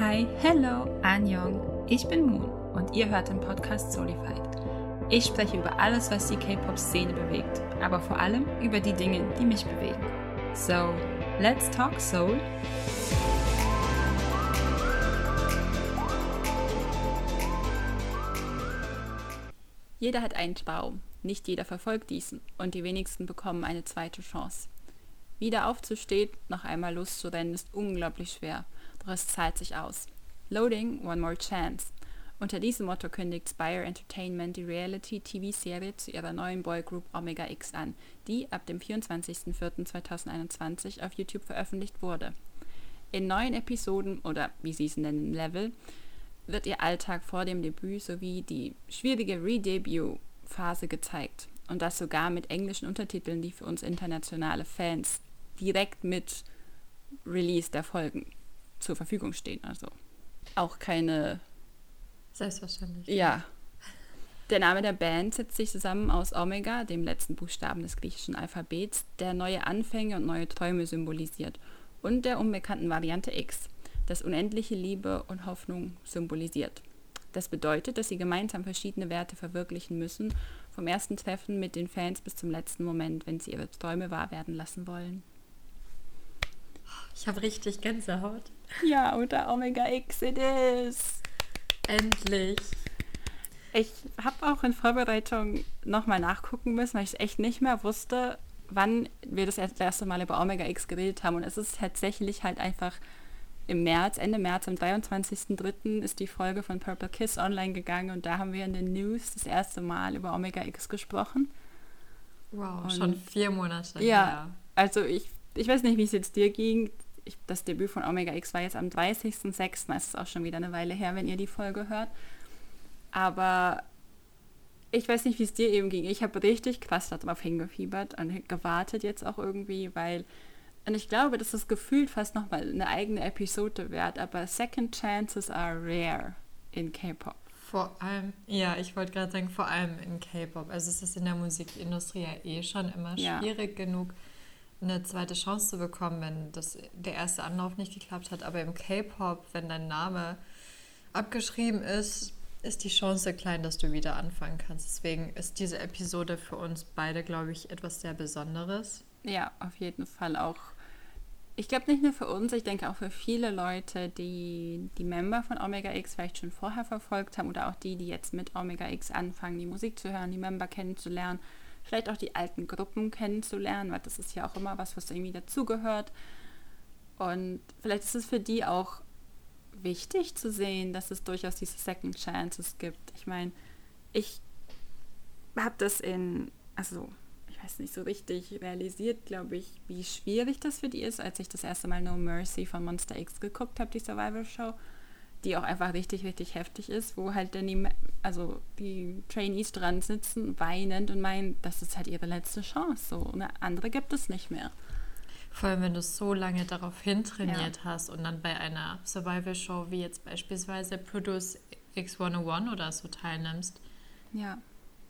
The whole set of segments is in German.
Hi, hello, Anjong. Ich bin Moon und ihr hört den Podcast Solified. Ich spreche über alles, was die K-Pop-Szene bewegt, aber vor allem über die Dinge, die mich bewegen. So, let's talk Soul. Jeder hat einen Traum, nicht jeder verfolgt diesen und die wenigsten bekommen eine zweite Chance. Wieder aufzustehen, noch einmal loszurennen, ist unglaublich schwer, doch es zahlt sich aus. Loading, One More Chance. Unter diesem Motto kündigt Spire Entertainment die Reality-TV-Serie zu ihrer neuen Boygroup Omega X an, die ab dem 24.04.2021 auf YouTube veröffentlicht wurde. In neuen Episoden oder wie sie es nennen, Level, wird ihr Alltag vor dem Debüt sowie die schwierige Redebut-Phase gezeigt. Und das sogar mit englischen Untertiteln, die für uns internationale Fans direkt mit Release der Folgen zur Verfügung stehen. Also auch keine. Selbstverständlich. Ja. Der Name der Band setzt sich zusammen aus Omega, dem letzten Buchstaben des griechischen Alphabets, der neue Anfänge und neue Träume symbolisiert, und der unbekannten Variante X, das unendliche Liebe und Hoffnung symbolisiert. Das bedeutet, dass sie gemeinsam verschiedene Werte verwirklichen müssen, vom ersten Treffen mit den Fans bis zum letzten Moment, wenn sie ihre Träume wahr werden lassen wollen. Ich habe richtig Gänsehaut. Ja, unter Omega X it is. Endlich. Ich habe auch in Vorbereitung nochmal nachgucken müssen, weil ich echt nicht mehr wusste, wann wir das erste Mal über Omega X geredet haben. Und es ist tatsächlich halt einfach im März, Ende März, am 23.03. ist die Folge von Purple Kiss online gegangen und da haben wir in den News das erste Mal über Omega X gesprochen. Wow, und schon vier Monate. Ja, her. also ich, ich weiß nicht, wie es jetzt dir ging. Ich, das Debüt von Omega X war jetzt am 30.06. Es ist auch schon wieder eine Weile her, wenn ihr die Folge hört. Aber ich weiß nicht, wie es dir eben ging. Ich habe richtig krass darauf hingefiebert und gewartet jetzt auch irgendwie, weil und ich glaube, dass es gefühlt fast nochmal eine eigene Episode wert, aber Second Chances are rare in K-Pop. Vor allem, ja, ich wollte gerade sagen, vor allem in K-Pop. Also es ist in der Musikindustrie ja eh schon immer schwierig ja. genug, eine zweite Chance zu bekommen, wenn das, der erste Anlauf nicht geklappt hat. Aber im K-Pop, wenn dein Name abgeschrieben ist, ist die Chance klein, dass du wieder anfangen kannst. Deswegen ist diese Episode für uns beide, glaube ich, etwas sehr Besonderes. Ja, auf jeden Fall auch. Ich glaube nicht nur für uns, ich denke auch für viele Leute, die die Member von Omega X vielleicht schon vorher verfolgt haben oder auch die, die jetzt mit Omega X anfangen, die Musik zu hören, die Member kennenzulernen, vielleicht auch die alten Gruppen kennenzulernen, weil das ist ja auch immer was, was irgendwie dazugehört. Und vielleicht ist es für die auch wichtig zu sehen, dass es durchaus diese Second Chances gibt. Ich meine, ich habe das in, also weiß nicht so richtig realisiert, glaube ich, wie schwierig das für die ist, als ich das erste Mal No Mercy von Monster X geguckt habe, die Survival Show, die auch einfach richtig, richtig heftig ist, wo halt dann die, also die Trainees dran sitzen, weinend und meinen, das ist halt ihre letzte Chance. So eine andere gibt es nicht mehr. Vor allem, wenn du so lange darauf hintrainiert ja. hast und dann bei einer Survival-Show wie jetzt beispielsweise Produce X101 oder so teilnimmst. Ja.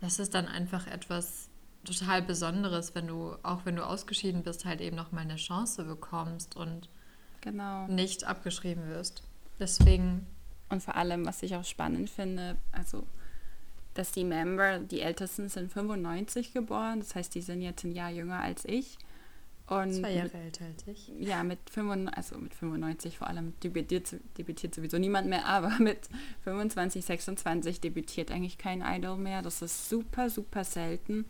Das ist dann einfach etwas, total Besonderes, wenn du, auch wenn du ausgeschieden bist, halt eben noch mal eine Chance bekommst und genau. nicht abgeschrieben wirst. Deswegen. Und vor allem, was ich auch spannend finde, also dass die Member, die Ältesten sind 95 geboren, das heißt, die sind jetzt ein Jahr jünger als ich. Und Zwei Jahre älter als ich. Ja, mit, 95, also mit 95 vor allem debütiert, debütiert sowieso niemand mehr, aber mit 25, 26 debütiert eigentlich kein Idol mehr. Das ist super, super selten.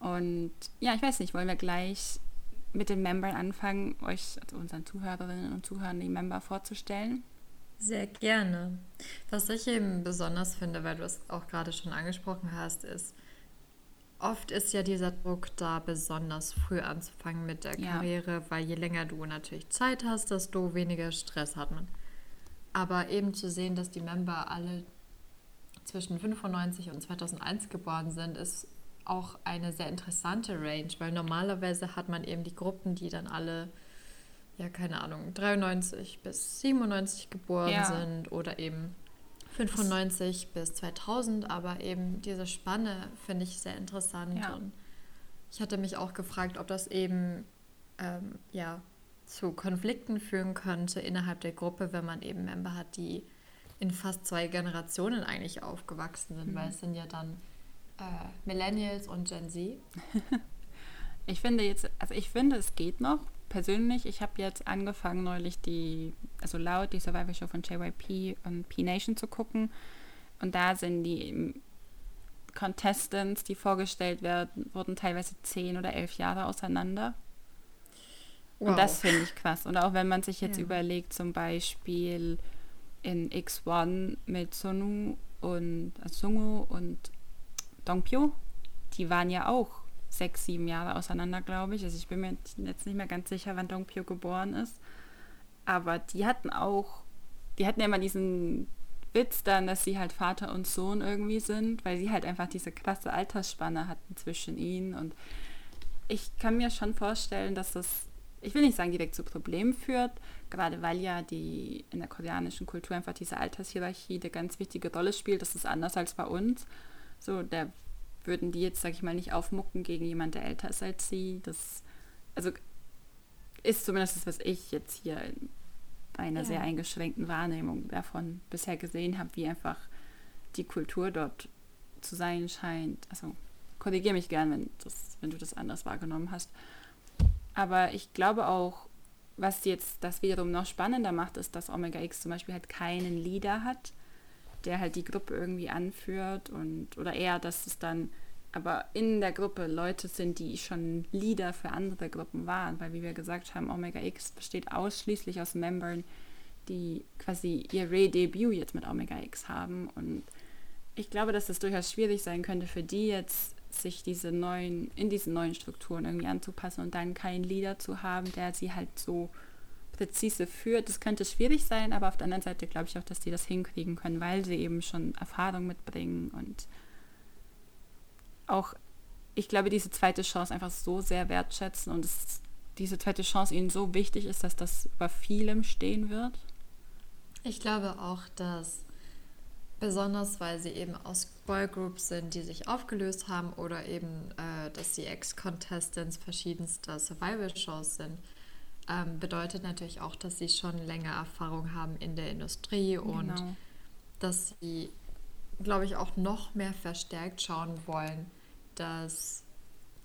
Und ja, ich weiß nicht, wollen wir gleich mit den Membern anfangen, euch, also unseren Zuhörerinnen und Zuhörern, die Member vorzustellen? Sehr gerne. Was ich eben besonders finde, weil du es auch gerade schon angesprochen hast, ist, oft ist ja dieser Druck da, besonders früh anzufangen mit der ja. Karriere, weil je länger du natürlich Zeit hast, desto weniger Stress hat man. Aber eben zu sehen, dass die Member alle zwischen 95 und 2001 geboren sind, ist auch eine sehr interessante Range, weil normalerweise hat man eben die Gruppen, die dann alle, ja, keine Ahnung, 93 bis 97 geboren ja. sind oder eben 95 bis 2000, aber eben diese Spanne finde ich sehr interessant. Ja. Und ich hatte mich auch gefragt, ob das eben, ähm, ja, zu Konflikten führen könnte innerhalb der Gruppe, wenn man eben Member hat, die in fast zwei Generationen eigentlich aufgewachsen sind, mhm. weil es sind ja dann äh, Millennials und Gen Z. ich finde jetzt, also ich finde, es geht noch. Persönlich, ich habe jetzt angefangen neulich die, also laut die Survival Show von JYP und P-Nation zu gucken. Und da sind die Contestants, die vorgestellt werden, wurden teilweise zehn oder elf Jahre auseinander. Wow. Und das finde ich krass. Und auch wenn man sich jetzt ja. überlegt, zum Beispiel in X1 mit Sonu und also Sungu und Dongpyo, die waren ja auch sechs, sieben Jahre auseinander, glaube ich. Also ich bin mir jetzt nicht mehr ganz sicher, wann Dongpyo geboren ist. Aber die hatten auch, die hatten ja immer diesen Witz dann, dass sie halt Vater und Sohn irgendwie sind, weil sie halt einfach diese krasse Altersspanne hatten zwischen ihnen. Und ich kann mir schon vorstellen, dass das ich will nicht sagen, direkt zu Problemen führt, gerade weil ja die in der koreanischen Kultur einfach diese Altershierarchie eine ganz wichtige Rolle spielt. Das ist anders als bei uns. So, da würden die jetzt, sag ich mal, nicht aufmucken gegen jemanden, der älter ist als sie. Das, also ist zumindest das, was ich jetzt hier bei einer ja. sehr eingeschränkten Wahrnehmung davon bisher gesehen habe, wie einfach die Kultur dort zu sein scheint. Also korrigiere mich gern, wenn, das, wenn du das anders wahrgenommen hast. Aber ich glaube auch, was jetzt das wiederum noch spannender macht, ist, dass Omega X zum Beispiel halt keinen Leader hat, der halt die Gruppe irgendwie anführt und oder eher, dass es dann aber in der Gruppe Leute sind, die schon Leader für andere Gruppen waren, weil wie wir gesagt haben, Omega X besteht ausschließlich aus Membern, die quasi ihr Re-Debüt jetzt mit Omega X haben. Und ich glaube, dass es durchaus schwierig sein könnte für die jetzt sich diese neuen, in diesen neuen Strukturen irgendwie anzupassen und dann keinen Leader zu haben, der sie halt so präzise führt. Das könnte schwierig sein, aber auf der anderen Seite glaube ich auch, dass die das hinkriegen können, weil sie eben schon Erfahrung mitbringen und auch, ich glaube, diese zweite Chance einfach so sehr wertschätzen und es, diese zweite Chance ihnen so wichtig ist, dass das über vielem stehen wird. Ich glaube auch, dass Besonders weil sie eben aus Boygroups sind, die sich aufgelöst haben oder eben, äh, dass sie Ex-Contestants verschiedenster Survival-Shows sind, ähm, bedeutet natürlich auch, dass sie schon länger Erfahrung haben in der Industrie und genau. dass sie, glaube ich, auch noch mehr verstärkt schauen wollen, dass,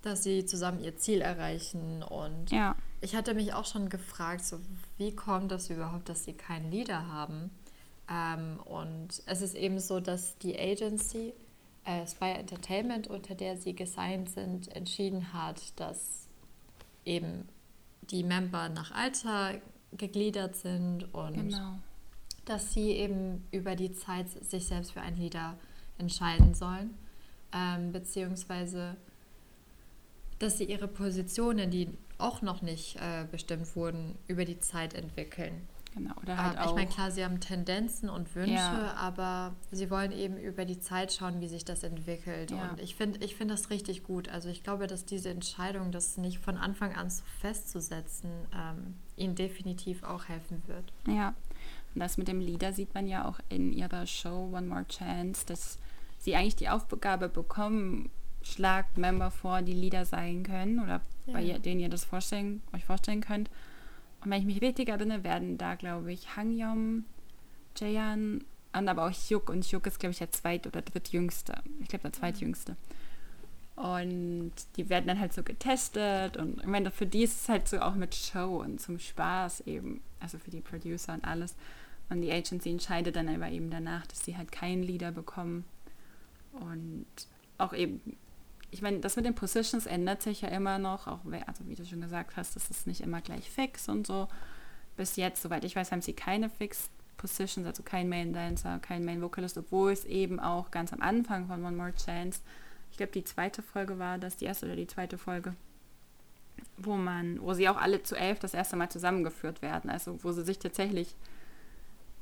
dass sie zusammen ihr Ziel erreichen. Und ja. ich hatte mich auch schon gefragt, so, wie kommt das überhaupt, dass sie keinen Leader haben? Ähm, und es ist eben so, dass die Agency, äh, Spy Entertainment, unter der sie gesigned sind, entschieden hat, dass eben die Member nach Alter gegliedert sind und genau. dass sie eben über die Zeit sich selbst für einen Leader entscheiden sollen, ähm, beziehungsweise dass sie ihre Positionen, die auch noch nicht äh, bestimmt wurden, über die Zeit entwickeln. Genau, oder halt ähm, auch. Ich meine, klar, sie haben Tendenzen und Wünsche, ja. aber sie wollen eben über die Zeit schauen, wie sich das entwickelt. Ja. Und ich finde ich find das richtig gut. Also ich glaube, dass diese Entscheidung, das nicht von Anfang an so festzusetzen, ähm, ihnen definitiv auch helfen wird. Ja, und das mit dem Lieder sieht man ja auch in ihrer Show One More Chance, dass sie eigentlich die Aufgabe bekommen, schlagt Member vor, die Lieder sein können oder ja. bei denen ihr das vorstellen, euch vorstellen könnt. Und wenn ich mich richtig erinnere, werden da, glaube ich, Hangyom, Jayan und aber auch Hyuk. Und Hyuk ist, glaube ich, der zweit- oder drittjüngste. Ich glaube, der zweitjüngste. Und die werden dann halt so getestet. Und ich meine, für die ist es halt so auch mit Show und zum Spaß eben. Also für die Producer und alles. Und die Agency entscheidet dann aber eben danach, dass sie halt keinen Leader bekommen. Und auch eben ich meine, das mit den Positions ändert sich ja immer noch, auch also wie du schon gesagt hast, das ist nicht immer gleich fix und so. Bis jetzt, soweit ich weiß, haben sie keine Fixed Positions, also kein Main Dancer, kein Main Vocalist, obwohl es eben auch ganz am Anfang von One More Chance, ich glaube die zweite Folge war das, die erste oder die zweite Folge, wo man, wo sie auch alle zu elf das erste Mal zusammengeführt werden, also wo sie sich tatsächlich,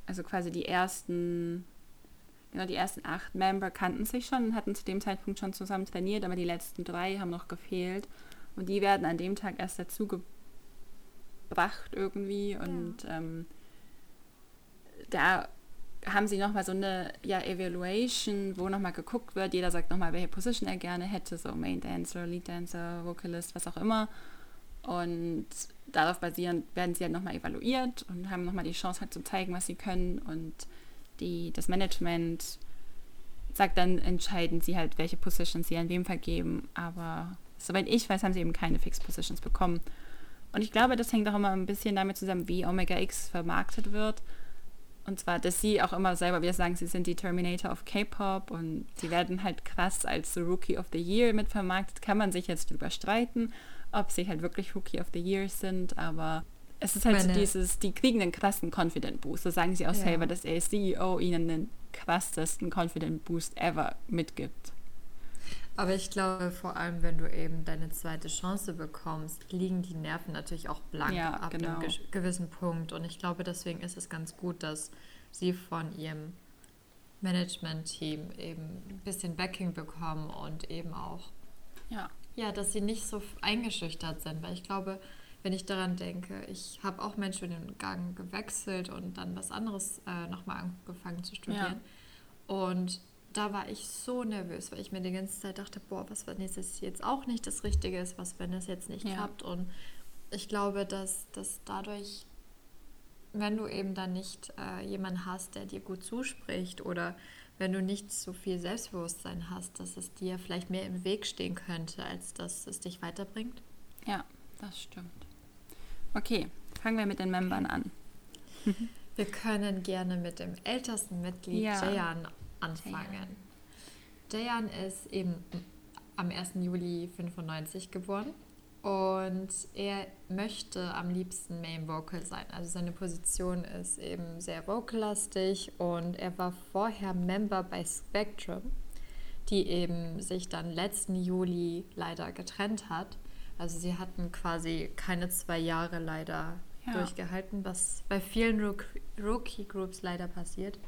also quasi die ersten Genau, die ersten acht Member kannten sich schon und hatten zu dem Zeitpunkt schon zusammen trainiert, aber die letzten drei haben noch gefehlt. Und die werden an dem Tag erst dazu gebracht irgendwie. Und ja. ähm, da haben sie nochmal so eine ja, Evaluation, wo nochmal geguckt wird. Jeder sagt nochmal, welche Position er gerne hätte, so Main Dancer, Lead Dancer, Vocalist, was auch immer. Und darauf basierend werden sie halt nochmal evaluiert und haben nochmal die Chance halt zu zeigen, was sie können. Und die, das Management sagt dann, entscheiden sie halt, welche Positions sie an wem vergeben. Aber soweit ich weiß, haben sie eben keine Fixed Positions bekommen. Und ich glaube, das hängt auch immer ein bisschen damit zusammen, wie Omega X vermarktet wird. Und zwar, dass sie auch immer selber wieder sagen, sie sind die Terminator of K-Pop und sie werden halt krass als Rookie of the Year mit vermarktet. Kann man sich jetzt drüber streiten, ob sie halt wirklich Rookie of the Year sind, aber es ist halt Meine. so dieses, die kriegen einen krassen Confident Boost. So sagen sie auch ja. selber, dass der CEO ihnen den krassesten Confident Boost ever mitgibt. Aber ich glaube, vor allem, wenn du eben deine zweite Chance bekommst, liegen die Nerven natürlich auch blank ja, ab genau. einem gewissen Punkt. Und ich glaube, deswegen ist es ganz gut, dass sie von ihrem Management-Team eben ein bisschen Backing bekommen und eben auch, ja. ja, dass sie nicht so eingeschüchtert sind. Weil ich glaube, wenn ich daran denke, ich habe auch Menschen den Gang gewechselt und dann was anderes äh, nochmal angefangen zu studieren. Ja. Und da war ich so nervös, weil ich mir die ganze Zeit dachte, boah, was wenn es jetzt auch nicht das Richtige ist, was wenn es jetzt nicht ja. klappt. Und ich glaube, dass, dass dadurch, wenn du eben dann nicht äh, jemanden hast, der dir gut zuspricht oder wenn du nicht so viel Selbstbewusstsein hast, dass es dir vielleicht mehr im Weg stehen könnte, als dass es dich weiterbringt. Ja, das stimmt. Okay, fangen wir mit den Membern an. Wir können gerne mit dem ältesten Mitglied ja. Jayan anfangen. Jayan ist eben am 1. Juli 95 geboren und er möchte am liebsten Main Vocal sein. Also seine Position ist eben sehr vocallastig und er war vorher Member bei Spectrum, die eben sich dann letzten Juli leider getrennt hat. Also sie hatten quasi keine zwei Jahre leider ja. durchgehalten, was bei vielen Rookie-Groups leider passiert.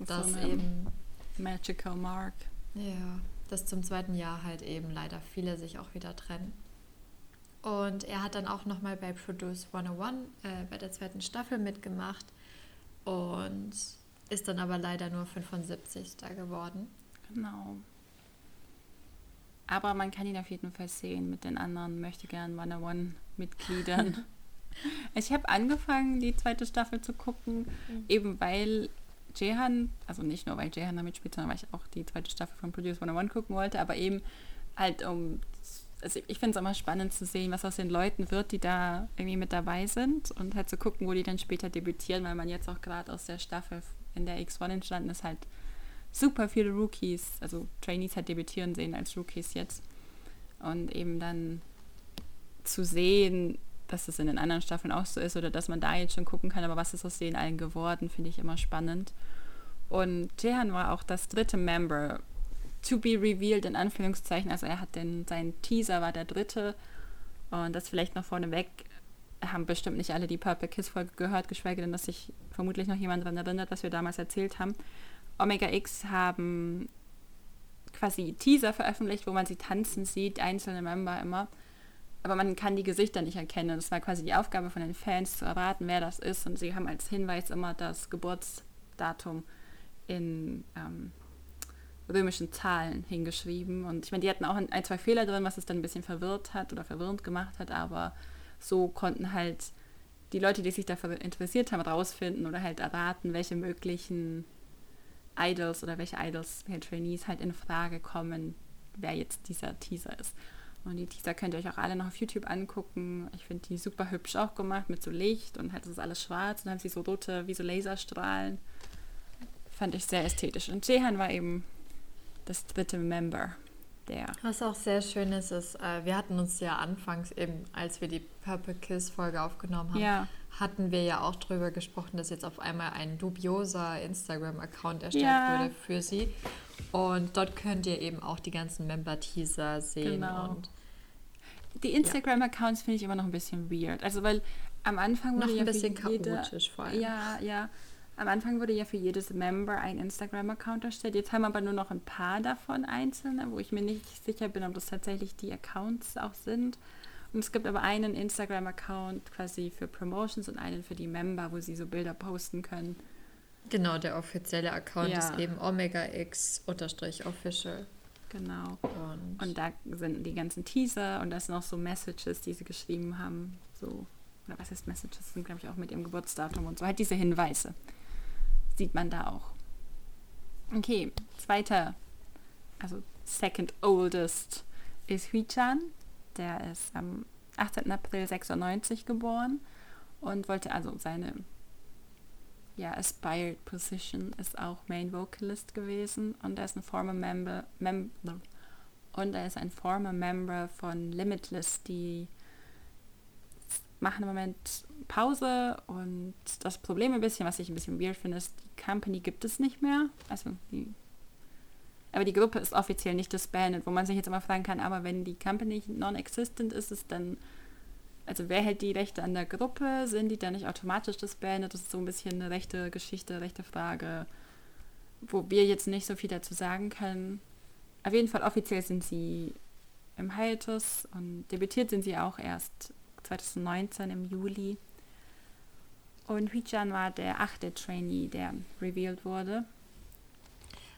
Das dass so eben Magical Mark. Ja, dass zum zweiten Jahr halt eben leider viele sich auch wieder trennen. Und er hat dann auch nochmal bei Produce 101 äh, bei der zweiten Staffel mitgemacht und ist dann aber leider nur 75. geworden. Genau. Aber man kann ihn auf jeden Fall sehen mit den anderen möchte gern 101-Mitgliedern. ich habe angefangen, die zweite Staffel zu gucken, mhm. eben weil Jehan, also nicht nur weil Jehan damit spielt, sondern weil ich auch die zweite Staffel von Produce 101 gucken wollte, aber eben halt um, also ich finde es immer spannend zu sehen, was aus den Leuten wird, die da irgendwie mit dabei sind und halt zu gucken, wo die dann später debütieren, weil man jetzt auch gerade aus der Staffel, in der X1 entstanden ist, halt super viele Rookies, also Trainees halt debütieren sehen als Rookies jetzt. Und eben dann zu sehen, dass es in den anderen Staffeln auch so ist oder dass man da jetzt schon gucken kann, aber was ist aus denen allen geworden, finde ich immer spannend. Und Jehan war auch das dritte Member, to be revealed in Anführungszeichen. Also er hat den, sein Teaser war der dritte. Und das vielleicht noch vorneweg, haben bestimmt nicht alle die Purple Kiss Folge gehört, geschweige denn, dass sich vermutlich noch jemand daran erinnert, was wir damals erzählt haben. Omega X haben quasi Teaser veröffentlicht, wo man sie tanzen sieht, einzelne Member immer aber man kann die Gesichter nicht erkennen. Das war quasi die Aufgabe von den Fans zu erraten, wer das ist. Und sie haben als Hinweis immer das Geburtsdatum in ähm, römischen Zahlen hingeschrieben. Und ich meine, die hatten auch ein, zwei Fehler drin, was es dann ein bisschen verwirrt hat oder verwirrend gemacht hat, aber so konnten halt die Leute, die sich dafür interessiert haben, rausfinden oder halt erraten, welche möglichen Idols oder welche Idols, welche Trainees halt in Frage kommen, wer jetzt dieser Teaser ist. Und die Teaser könnt ihr euch auch alle noch auf YouTube angucken. Ich finde die super hübsch auch gemacht mit so Licht und halt ist alles schwarz und dann haben sie so rote, wie so Laserstrahlen. Fand ich sehr ästhetisch. Und Jehan war eben das dritte Member. Der. Was auch sehr schön ist, ist, äh, wir hatten uns ja anfangs eben, als wir die Purple Kiss Folge aufgenommen haben, ja. Hatten wir ja auch darüber gesprochen, dass jetzt auf einmal ein dubioser Instagram-Account erstellt ja. wurde für sie. Und dort könnt ihr eben auch die ganzen Member-Teaser sehen. Genau. Und die Instagram-Accounts finde ich immer noch ein bisschen weird. Also weil am Anfang wurde noch ja ein bisschen chaotisch vor allem. Ja, ja. Am Anfang wurde ja für jedes Member ein Instagram-Account erstellt. Jetzt haben wir aber nur noch ein paar davon einzelne, wo ich mir nicht sicher bin, ob das tatsächlich die Accounts auch sind. Und es gibt aber einen Instagram-Account quasi für Promotions und einen für die Member, wo sie so Bilder posten können. Genau, der offizielle Account ja. ist eben Omega X official. Genau. Und, und, da sind die ganzen Teaser und da sind noch so Messages, die sie geschrieben haben. So, oder was heißt Messages? Sind, glaube ich, auch mit ihrem Geburtsdatum und so. Halt diese Hinweise. Sieht man da auch. Okay, zweiter, also second oldest ist Hui-chan. Der ist am 18. April 96 geboren und wollte also seine ja, aspired position ist auch Main Vocalist gewesen und er ist ein former Member mem und er ist ein former Member von Limitless, die machen im Moment Pause und das Problem ein bisschen, was ich ein bisschen weird finde, ist, die Company gibt es nicht mehr. Also die aber die Gruppe ist offiziell nicht disbanded, wo man sich jetzt immer fragen kann, aber wenn die Company non-existent ist, ist dann, also wer hält die Rechte an der Gruppe? Sind die dann nicht automatisch disbanded? Das ist so ein bisschen eine rechte Geschichte, rechte Frage, wo wir jetzt nicht so viel dazu sagen können. Auf jeden Fall offiziell sind sie im Hiatus und debütiert sind sie auch erst 2019 im Juli. Und Huichan war der achte Trainee, der revealed wurde.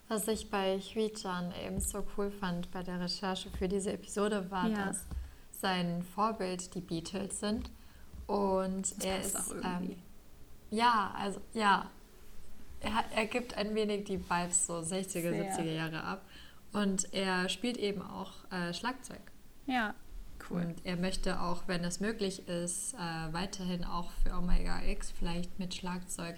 Was ich bei Huichan eben so cool fand bei der Recherche für diese Episode war, ja. dass sein Vorbild die Beatles sind. Und das er ist. Ähm, ja, also ja. Er, er gibt ein wenig die Vibes so 60er, Sehr. 70er Jahre ab. Und er spielt eben auch äh, Schlagzeug. Ja, cool. Und er möchte auch, wenn es möglich ist, äh, weiterhin auch für Omega X vielleicht mit Schlagzeug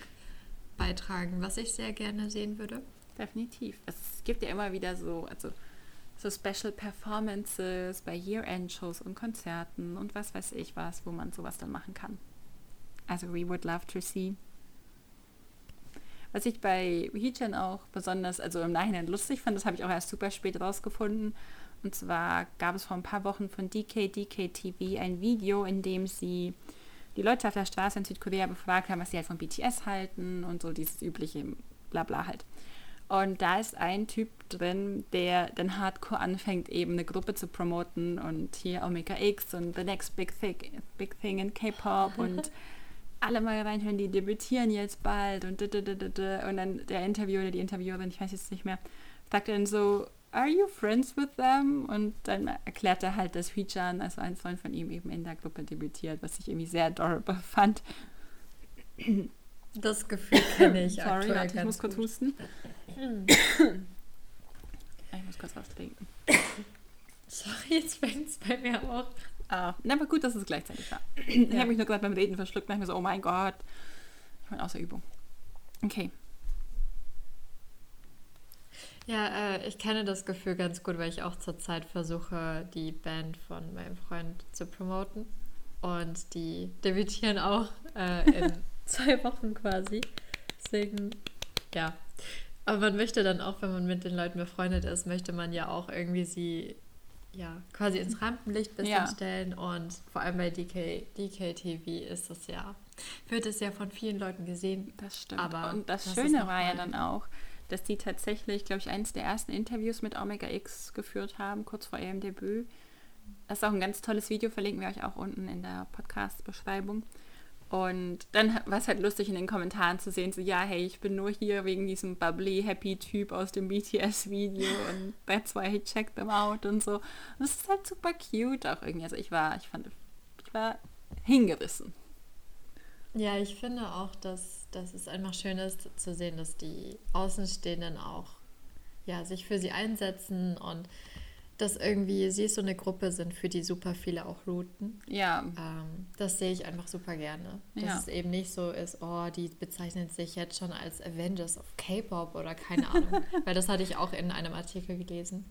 beitragen, was ich sehr gerne sehen würde. Definitiv. Es gibt ja immer wieder so, also so Special Performances bei Year-End-Shows und Konzerten und was weiß ich was, wo man sowas dann machen kann. Also we would love to see. Was ich bei Hichan auch besonders, also im Nachhinein lustig fand, das habe ich auch erst super spät rausgefunden, und zwar gab es vor ein paar Wochen von DK TV ein Video, in dem sie die Leute auf der Straße in Südkorea befragt haben, was sie halt von BTS halten und so dieses übliche Blabla halt. Und da ist ein Typ drin, der dann hardcore anfängt, eben eine Gruppe zu promoten und hier Omega X und The Next Big Thing, Big Thing in K-Pop und alle mal reinhören, die debütieren jetzt bald und und dann der Interviewer oder die Interviewerin, ich weiß jetzt nicht mehr, sagt dann so, are you friends with them? Und dann erklärt er halt, dass Huichan, also ein Freund von ihm, eben in der Gruppe debütiert, was ich irgendwie sehr adorable fand. Das Gefühl kenne ich Sorry, warte, ich muss kurz gut. husten. ich muss kurz was trinken. Sorry, jetzt fängt es bei mir auch. Ah, na, aber gut, dass es gleichzeitig war. Ja. Ich habe mich nur gerade beim Reden verschluckt und ich mir so, oh mein Gott. Ich meine, außer Übung. Okay. Ja, äh, ich kenne das Gefühl ganz gut, weil ich auch zurzeit versuche, die Band von meinem Freund zu promoten. Und die debütieren auch äh, in zwei Wochen quasi. Deswegen, ja. Aber man möchte dann auch, wenn man mit den Leuten befreundet ist, möchte man ja auch irgendwie sie ja, quasi ins Rampenlicht bisschen ja. stellen. Und vor allem bei DK, DKTV ist das ja, wird es ja von vielen Leuten gesehen. Das stimmt. Aber und das, das Schöne war ja dann auch, dass die tatsächlich, glaube ich, eines der ersten Interviews mit Omega X geführt haben, kurz vor ihrem Debüt. Das ist auch ein ganz tolles Video, verlinken wir euch auch unten in der Podcast-Beschreibung. Und dann war es halt lustig in den Kommentaren zu sehen, so ja, hey, ich bin nur hier wegen diesem bubbly, happy Typ aus dem BTS-Video und that's why I checked them out und so. Und das ist halt super cute auch irgendwie. Also ich war, ich fand, ich war hingerissen. Ja, ich finde auch, dass, dass es einfach schön ist zu sehen, dass die Außenstehenden auch ja, sich für sie einsetzen und dass irgendwie sie so eine Gruppe sind, für die super viele auch routen. Ja. Ähm, das sehe ich einfach super gerne. Dass ja. es eben nicht so ist, oh, die bezeichnen sich jetzt schon als Avengers of K-Pop oder keine Ahnung. Weil das hatte ich auch in einem Artikel gelesen.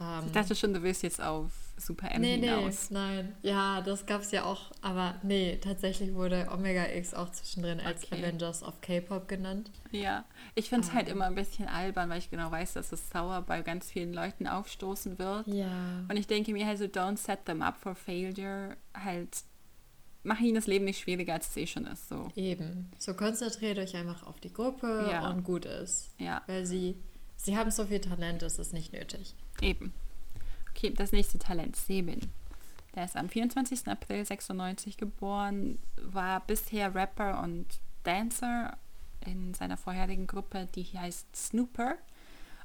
Ähm, ich dachte schon, du willst jetzt auf Super M nee, hinaus. Nee, nein. Ja, das gab es ja auch. Aber nee, tatsächlich wurde Omega X auch zwischendrin als okay. Avengers of K-Pop genannt. Ja, ich finde es halt ähm. halt immer ein bisschen albern, weil ich genau weiß, dass es sauer bei ganz vielen Leuten aufstoßen wird. Ja. Und ich denke mir halt so, don't set them up for failure. Halt, mach ihnen das Leben nicht schwieriger, als es eh schon ist. So. Eben. So konzentriert euch einfach auf die Gruppe ja. und gut ist. Ja. Weil sie, sie haben so viel Talent, das ist nicht nötig. Eben. Okay, das nächste Talent, Sebin. Der ist am 24. April 96 geboren, war bisher Rapper und Dancer in seiner vorherigen Gruppe, die heißt Snooper.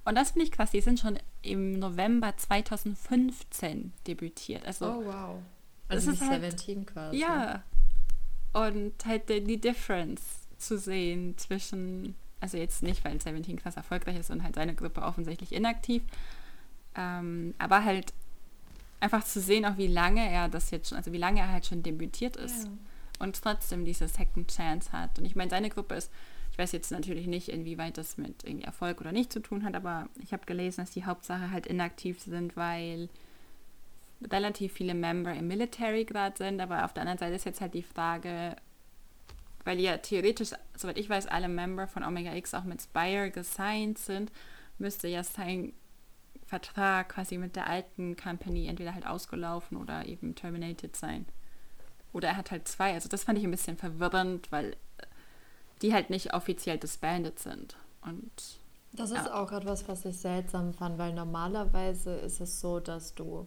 Und das finde ich krass, die sind schon im November 2015 debütiert. Also, oh, wow. Also ist halt, 17 quasi. Ja. Und halt die, die Difference zu sehen zwischen, also jetzt nicht, weil 17 krass erfolgreich ist und halt seine Gruppe offensichtlich inaktiv, ähm, aber halt einfach zu sehen, auch wie lange er das jetzt schon, also wie lange er halt schon debütiert ist ja. und trotzdem diese Second Chance hat. Und ich meine, seine Gruppe ist, ich weiß jetzt natürlich nicht, inwieweit das mit irgendwie Erfolg oder nicht zu tun hat, aber ich habe gelesen, dass die Hauptsache halt inaktiv sind, weil relativ viele Member im Military gerade sind, aber auf der anderen Seite ist jetzt halt die Frage, weil ja theoretisch, soweit ich weiß, alle Member von Omega X auch mit Spire gesigned sind, müsste ja sein Vertrag quasi mit der alten Company entweder halt ausgelaufen oder eben terminated sein. Oder er hat halt zwei. Also das fand ich ein bisschen verwirrend, weil die halt nicht offiziell disbanded sind. Und das ist ja. auch etwas, was ich seltsam fand, weil normalerweise ist es so, dass du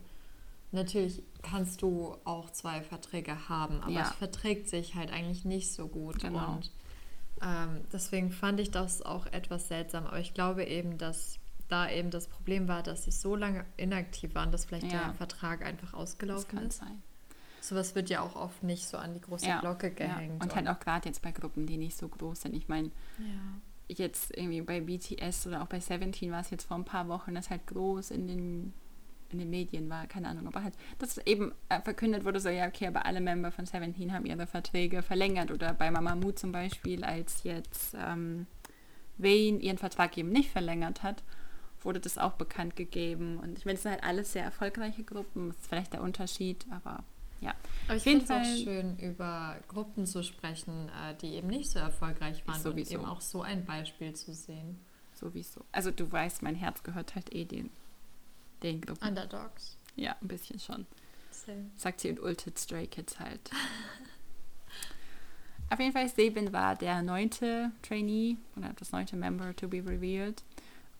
natürlich kannst du auch zwei Verträge haben, aber ja. es verträgt sich halt eigentlich nicht so gut. Genau. Und ähm, deswegen fand ich das auch etwas seltsam. Aber ich glaube eben, dass da eben das Problem war, dass sie so lange inaktiv waren, dass vielleicht ja. der Vertrag einfach ausgelaufen ist. Sein. Sowas wird ja auch oft nicht so an die große ja, Glocke gehängt. Ja. Und halt auch gerade jetzt bei Gruppen, die nicht so groß sind. Ich meine, jetzt irgendwie bei BTS oder auch bei Seventeen war es jetzt vor ein paar Wochen, das halt groß in den in den Medien war, keine Ahnung, aber halt, dass eben äh, verkündet wurde, so ja, okay, aber alle Member von Seventeen haben ihre Verträge verlängert oder bei Mamamoo zum Beispiel, als jetzt ähm, Wayne ihren Vertrag eben nicht verlängert hat, wurde das auch bekannt gegeben. Und ich meine, es sind halt alles sehr erfolgreiche Gruppen. Das ist vielleicht der Unterschied, aber ja. Aber ich finde es auch schön, über Gruppen zu sprechen, äh, die eben nicht so erfolgreich waren sowieso. und eben auch so ein Beispiel zu sehen. Sowieso. Also du weißt, mein Herz gehört halt eh den, den Gruppen. Underdogs. Ja, ein bisschen schon. Same. Sagt sie und ultet Stray Kids halt. Auf jeden Fall, Sabin war der neunte Trainee oder das neunte Member to be revealed.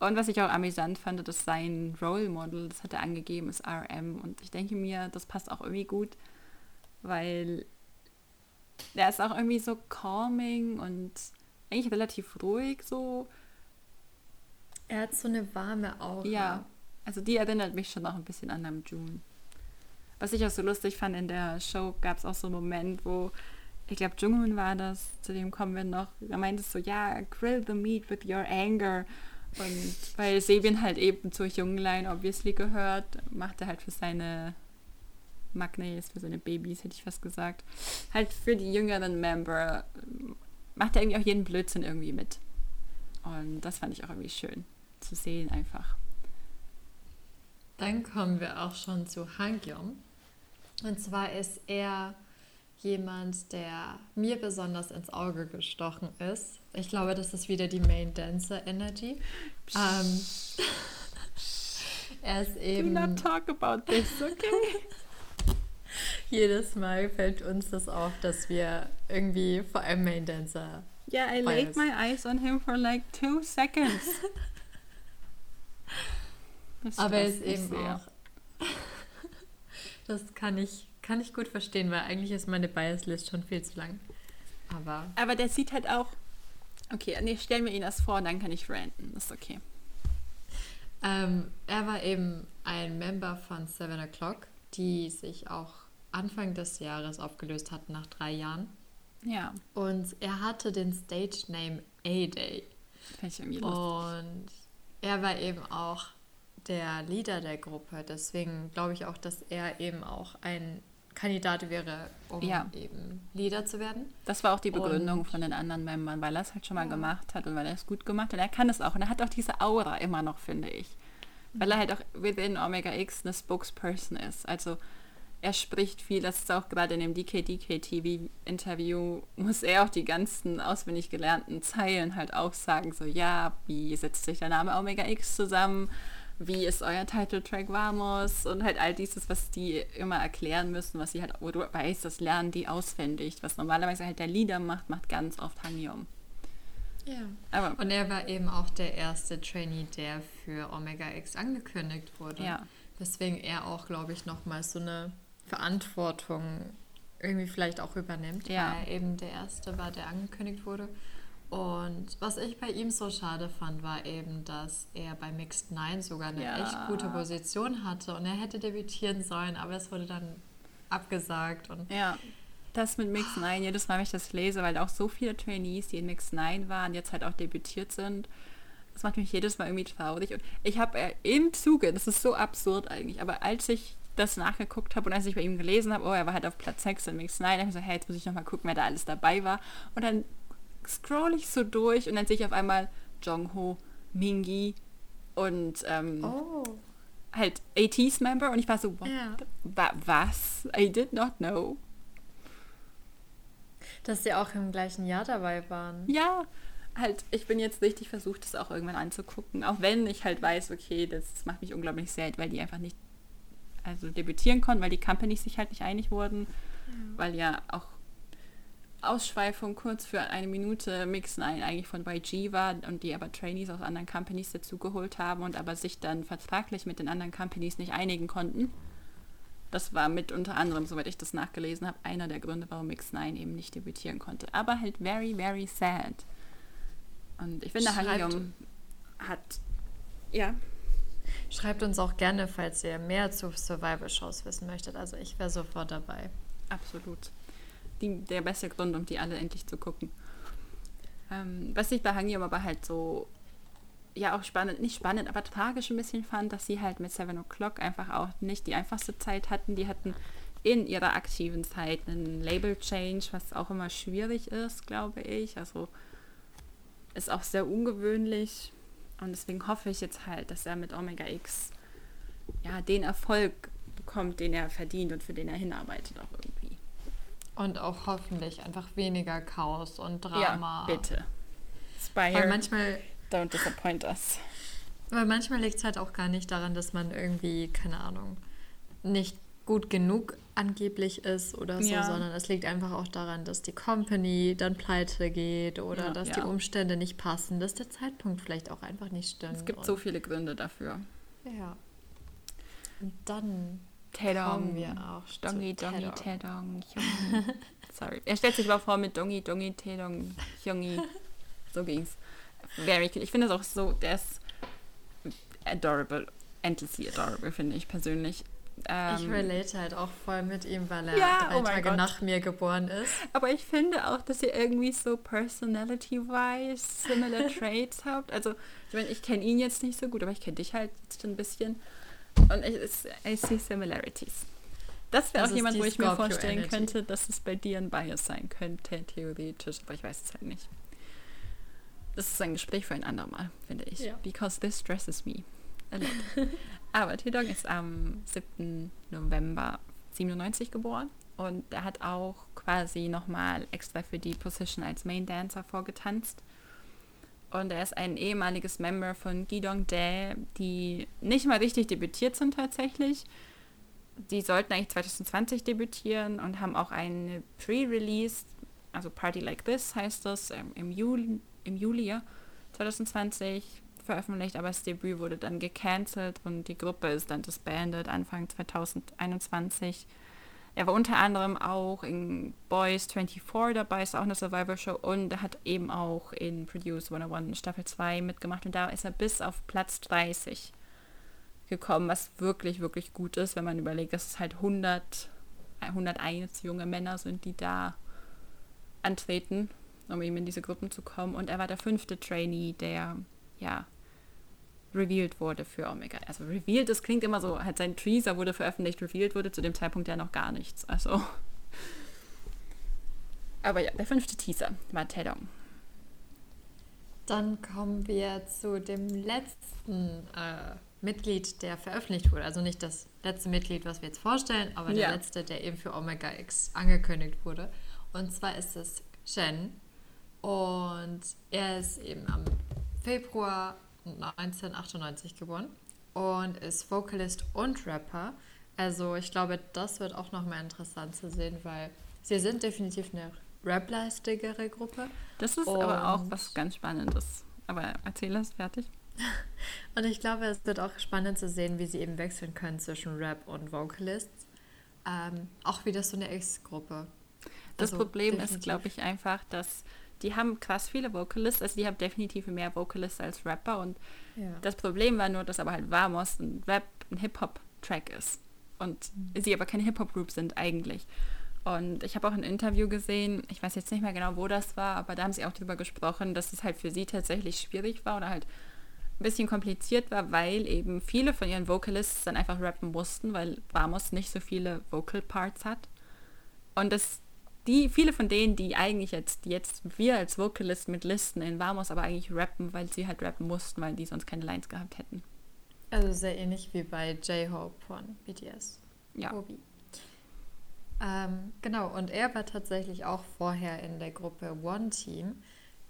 Und was ich auch amüsant fand, dass sein Role Model, das hat er angegeben, ist RM. Und ich denke mir, das passt auch irgendwie gut, weil der ist auch irgendwie so calming und eigentlich relativ ruhig so. Er hat so eine warme Aura. Ja, also die erinnert mich schon auch ein bisschen an Namjoon. Was ich auch so lustig fand, in der Show gab es auch so einen Moment, wo, ich glaube, Junghoon war das, zu dem kommen wir noch, er meinte so, ja, grill the meat with your anger. Und weil Sebien halt eben zur Junglein obviously gehört, macht er halt für seine Magnes, für seine Babys, hätte ich fast gesagt, halt für die jüngeren Member, macht er irgendwie auch jeden Blödsinn irgendwie mit. Und das fand ich auch irgendwie schön zu sehen einfach. Dann kommen wir auch schon zu Hangyom. Und zwar ist er jemand, der mir besonders ins Auge gestochen ist. Ich glaube, das ist wieder die Main Dancer Energy. Ähm, er ist eben. Do not talk about this, okay? Jedes Mal fällt uns das auf, dass wir irgendwie vor allem Main Dancer. Yeah, I laid my eyes on him for like two seconds. Aber er ist eben sehr. auch. das kann ich kann ich gut verstehen, weil eigentlich ist meine Bias-List schon viel zu lang. Aber. Aber der sieht halt auch. Okay, nee, stellen wir ihn das vor, dann kann ich ranten. Ist okay. Ähm, er war eben ein Member von Seven O'Clock, die sich auch Anfang des Jahres aufgelöst hat, nach drei Jahren. Ja. Und er hatte den Stage-Name A-Day. Und er war eben auch der Leader der Gruppe. Deswegen glaube ich auch, dass er eben auch ein Kandidat wäre, um ja. eben Leader zu werden. Das war auch die Begründung und, von den anderen Membern, weil er es halt schon mal ja. gemacht hat und weil er es gut gemacht hat. Er kann es auch und er hat auch diese Aura immer noch, finde ich. Weil er halt auch within Omega X eine Spokesperson ist. Also er spricht viel, das ist auch gerade in dem DK-DK-TV-Interview, muss er auch die ganzen auswendig gelernten Zeilen halt auch sagen, so ja, wie setzt sich der Name Omega X zusammen? Wie ist euer Titeltrack Vamos und halt all dieses, was die immer erklären müssen, was sie halt, wo du weißt, das lernen die auswendig, was normalerweise halt der Leader macht, macht ganz oft Hangyom. Ja. Aber, und er war eben auch der erste Trainee, der für Omega X angekündigt wurde. Ja. Deswegen er auch, glaube ich, nochmal so eine Verantwortung irgendwie vielleicht auch übernimmt, ja. weil er eben der erste war, der angekündigt wurde. Und was ich bei ihm so schade fand, war eben, dass er bei Mixed Nine sogar eine ja. echt gute Position hatte und er hätte debütieren sollen, aber es wurde dann abgesagt. Und ja, das mit Mixed Nine, jedes Mal, wenn ich das lese, weil auch so viele Trainees, die in Mixed Nine waren, jetzt halt auch debütiert sind. Das macht mich jedes Mal irgendwie traurig. Und ich habe äh, im Zuge, das ist so absurd eigentlich, aber als ich das nachgeguckt habe und als ich bei ihm gelesen habe, oh, er war halt auf Platz 6 in Mixed Nine, habe ich so, hey, jetzt muss ich nochmal gucken, wer da alles dabei war. Und dann scroll ich so durch und dann sehe ich auf einmal Jongho, Mingi und ähm, oh. halt AT's Member und ich war so, ja. wa was? I did not know. Dass sie auch im gleichen Jahr dabei waren. Ja, halt, ich bin jetzt richtig versucht, das auch irgendwann anzugucken. Auch wenn ich halt weiß, okay, das macht mich unglaublich sad, weil die einfach nicht also debütieren konnten, weil die Companies sich halt nicht einig wurden. Mhm. Weil ja auch Ausschweifung kurz für eine Minute Mixen eigentlich von YG war und die aber Trainees aus anderen Companies dazugeholt haben und aber sich dann vertraglich mit den anderen Companies nicht einigen konnten. Das war mit unter anderem, soweit ich das nachgelesen habe, einer der Gründe, warum Mix9 eben nicht debütieren konnte. Aber halt very, very sad. Und ich finde, Halium hat, ja. Schreibt uns auch gerne, falls ihr mehr zu Survival-Shows wissen möchtet. Also ich wäre sofort dabei. Absolut die, der beste Grund, um die alle endlich zu gucken. Ähm, was ich bei Hangyum aber halt so, ja auch spannend, nicht spannend, aber tragisch ein bisschen fand, dass sie halt mit Seven O'Clock einfach auch nicht die einfachste Zeit hatten. Die hatten in ihrer aktiven Zeit einen Label-Change, was auch immer schwierig ist, glaube ich. Also ist auch sehr ungewöhnlich. Und deswegen hoffe ich jetzt halt, dass er mit Omega X ja den Erfolg bekommt, den er verdient und für den er hinarbeitet auch irgendwie. Und auch hoffentlich einfach weniger Chaos und Drama. Ja, bitte. Spire, weil manchmal, don't disappoint us. Weil manchmal liegt es halt auch gar nicht daran, dass man irgendwie, keine Ahnung, nicht gut genug angeblich ist oder so, ja. sondern es liegt einfach auch daran, dass die Company dann pleite geht oder ja, dass ja. die Umstände nicht passen, dass der Zeitpunkt vielleicht auch einfach nicht stimmt. Es gibt so viele Gründe dafür. Ja. Und dann Tedong. wir auch. Dongi, Dongi, Tedong, Sorry. Er stellt sich aber vor mit Dongi, Dongi, Tedong, Hyungi. So ging's. Very cute. Ich finde das auch so, der ist adorable. Endlessly adorable, finde ich persönlich. Ähm, ich relate halt auch voll mit ihm, weil er ja, drei oh Tage Gott. nach mir geboren ist. Aber ich finde auch, dass ihr irgendwie so personality-wise similar traits habt. Also, ich meine, ich kenne ihn jetzt nicht so gut, aber ich kenne dich halt jetzt ein bisschen. Und ich, I see similarities. Das wäre auch jemand, wo ich Scorpio mir vorstellen Energy. könnte, dass es bei dir ein Bias sein könnte, theoretisch, aber ich weiß es halt nicht. Das ist ein Gespräch für ein andermal, finde ich. Ja. Because this stresses me a lot. aber Tidong ist am 7. November 97 geboren und er hat auch quasi nochmal extra für die Position als Main Dancer vorgetanzt. Und er ist ein ehemaliges Member von Gidong Dae, die nicht mal richtig debütiert sind tatsächlich. Die sollten eigentlich 2020 debütieren und haben auch eine Pre-Release, also Party Like This heißt das, ähm, im, Juli, im Juli 2020 veröffentlicht, aber das Debüt wurde dann gecancelt und die Gruppe ist dann disbanded Anfang 2021. Er war unter anderem auch in Boys 24 dabei, ist auch eine Survivor-Show und er hat eben auch in Produce 101 Staffel 2 mitgemacht und da ist er bis auf Platz 30 gekommen, was wirklich, wirklich gut ist, wenn man überlegt, dass es halt 100, 101 junge Männer sind, die da antreten, um eben in diese Gruppen zu kommen. Und er war der fünfte Trainee, der ja revealed wurde für Omega. Also revealed, das klingt immer so, halt sein Teaser wurde veröffentlicht, revealed wurde zu dem Zeitpunkt ja noch gar nichts. Also. Aber ja, der fünfte Teaser war Tedong. Dann kommen wir zu dem letzten äh, Mitglied, der veröffentlicht wurde. Also nicht das letzte Mitglied, was wir jetzt vorstellen, aber der ja. letzte, der eben für Omega X angekündigt wurde. Und zwar ist es Shen. Und er ist eben am Februar 1998 geboren und ist Vocalist und Rapper. Also ich glaube, das wird auch nochmal interessant zu sehen, weil sie sind definitiv eine rap-lastigere Gruppe. Das ist und aber auch was ganz Spannendes. Aber erzähl das fertig. und ich glaube, es wird auch spannend zu sehen, wie sie eben wechseln können zwischen Rap und Vocalists. Ähm, auch wieder so eine Ex-Gruppe. Das also Problem definitiv. ist, glaube ich, einfach, dass die haben krass viele Vocalists, also die haben definitiv mehr Vocalists als Rapper und Ja. das Problem war nur, dass aber halt Vamos ein Rap, ein Hip-Hop-Track ist und sie aber keine Hip-Hop-Group sind eigentlich. Und ich habe auch ein Interview gesehen, ich weiß jetzt nicht mehr genau, wo das war, aber da haben sie auch darüber gesprochen, dass es halt für sie tatsächlich schwierig war oder halt ein bisschen kompliziert war, weil eben viele von ihren Vocalists dann einfach rappen mussten, weil Vamos nicht so viele Vocal Parts hat. Und das, die, viele von denen, die eigentlich jetzt, jetzt wir als Vocalist mit Listen in Vamos aber eigentlich rappen, weil sie halt rappen mussten, weil die sonst keine Lines gehabt hätten. Also sehr ähnlich wie bei J-Hope von BTS. Ja. Obi. Ähm, genau, und er war tatsächlich auch vorher in der Gruppe One Team,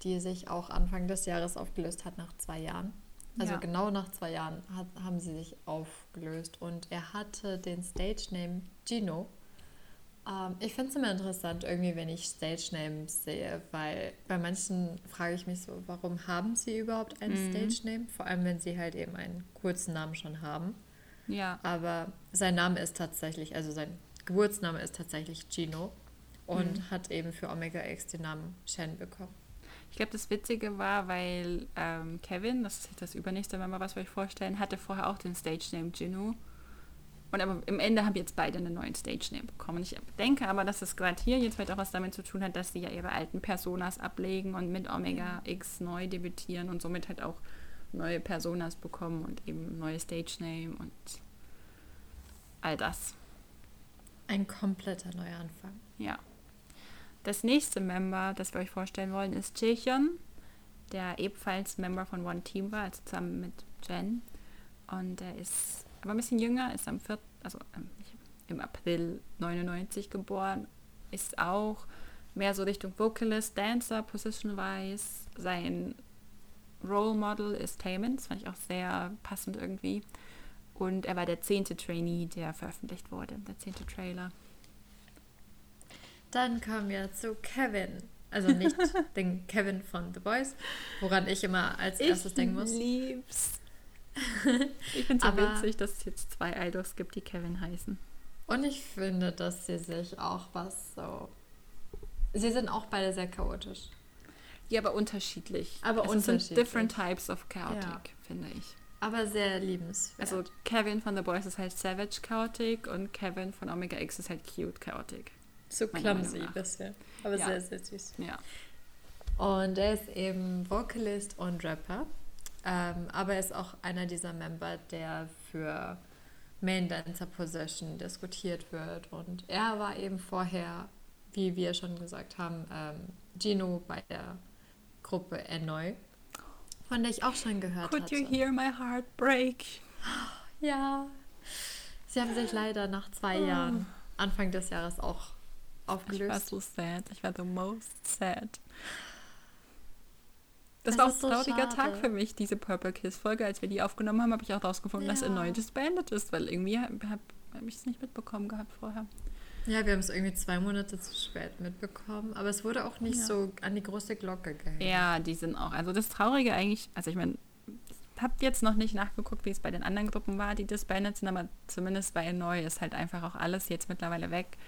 die sich auch Anfang des Jahres aufgelöst hat nach zwei Jahren. Also Ja. genau nach zwei Jahren hat, haben sie sich aufgelöst und er hatte den Stage-Name Gino. Ähm, ich finde es immer interessant, irgendwie, wenn ich Stage-Names sehe, weil bei manchen frage ich mich so, warum haben sie überhaupt einen Mhm. Stage-Name? Vor allem, wenn sie halt eben einen kurzen Namen schon haben. Ja. Aber sein Name ist tatsächlich, also sein Geburtsname ist tatsächlich Gino und Mhm. hat eben für Omega X den Namen Shen bekommen. Ich glaube, das Witzige war, weil ähm, Kevin, das ist das übernächste Member, was wir euch vorstellen, hatte vorher auch den Stage-Name Ginu. Und aber im Ende haben jetzt beide einen neuen Stage-Name bekommen. Ich denke aber, dass es gerade hier jetzt vielleicht auch was damit zu tun hat, dass sie ja ihre alten Personas ablegen und mit Omega X neu debütieren und somit halt auch neue Personas bekommen und eben neue Stage-Name und all das. Ein kompletter Neuanfang. Ja. Das nächste Member, das wir euch vorstellen wollen, ist Jaehyun, der ebenfalls Member von One Team war, also zusammen mit Jen. Und er ist aber ein bisschen jünger, ist am 4., also ähm, im April 99 geboren, ist auch mehr so Richtung Vocalist, Dancer, Position-wise. Sein Role Model ist Taman, das fand ich auch sehr passend irgendwie. Und er war der zehnte Trainee, der veröffentlicht wurde, der zehnte Trailer. Dann kommen wir zu Kevin. Also nicht den Kevin von The Boys, woran ich immer als erstes denken muss. lieb's. ich finde es so Aber- witzig, dass es jetzt zwei Idols gibt, die Kevin heißen. Und ich finde, dass sie sich auch was so. Sie sind auch beide sehr chaotisch. Ja, aber unterschiedlich. Aber es unterschiedlich. sind different types of chaotic, Ja. finde ich. Aber sehr liebenswert. Also Kevin von The Boys ist halt savage chaotic und Kevin von Omega X ist halt cute chaotic. so clumsy ein bisschen. Aber Ja. sehr, sehr süß. Ja. Und er ist eben Vocalist und Rapper. Ähm, aber er ist auch einer dieser Member, der für Main Dancer Position diskutiert wird. Und er war eben vorher, wie wir schon gesagt haben, ähm, Gino bei der Gruppe Ennoi, von der ich auch schon gehört Could hatte. you hear my heart break? Ja. Sie haben sich leider nach zwei Oh. Jahren, Anfang des Jahres, auch Ich war aufgelöst. so sad. Ich war the most sad. Das, Das war auch so ein trauriger schade. Tag für mich, diese Purple Kiss Folge. Als wir die aufgenommen haben, habe ich auch rausgefunden, dass Ja. Annoy disbanded ist, weil irgendwie habe hab, hab ich es nicht mitbekommen gehabt vorher. Ja, wir haben es irgendwie zwei Monate zu spät mitbekommen, aber es wurde auch nicht Ja. so an die große Glocke gehängt. Ja, die sind auch. Also das Traurige eigentlich, also ich meine, ich habe jetzt noch nicht nachgeguckt, wie es bei den anderen Gruppen war, die disbanded sind, aber zumindest bei Annoy ist halt einfach auch alles jetzt mittlerweile weg.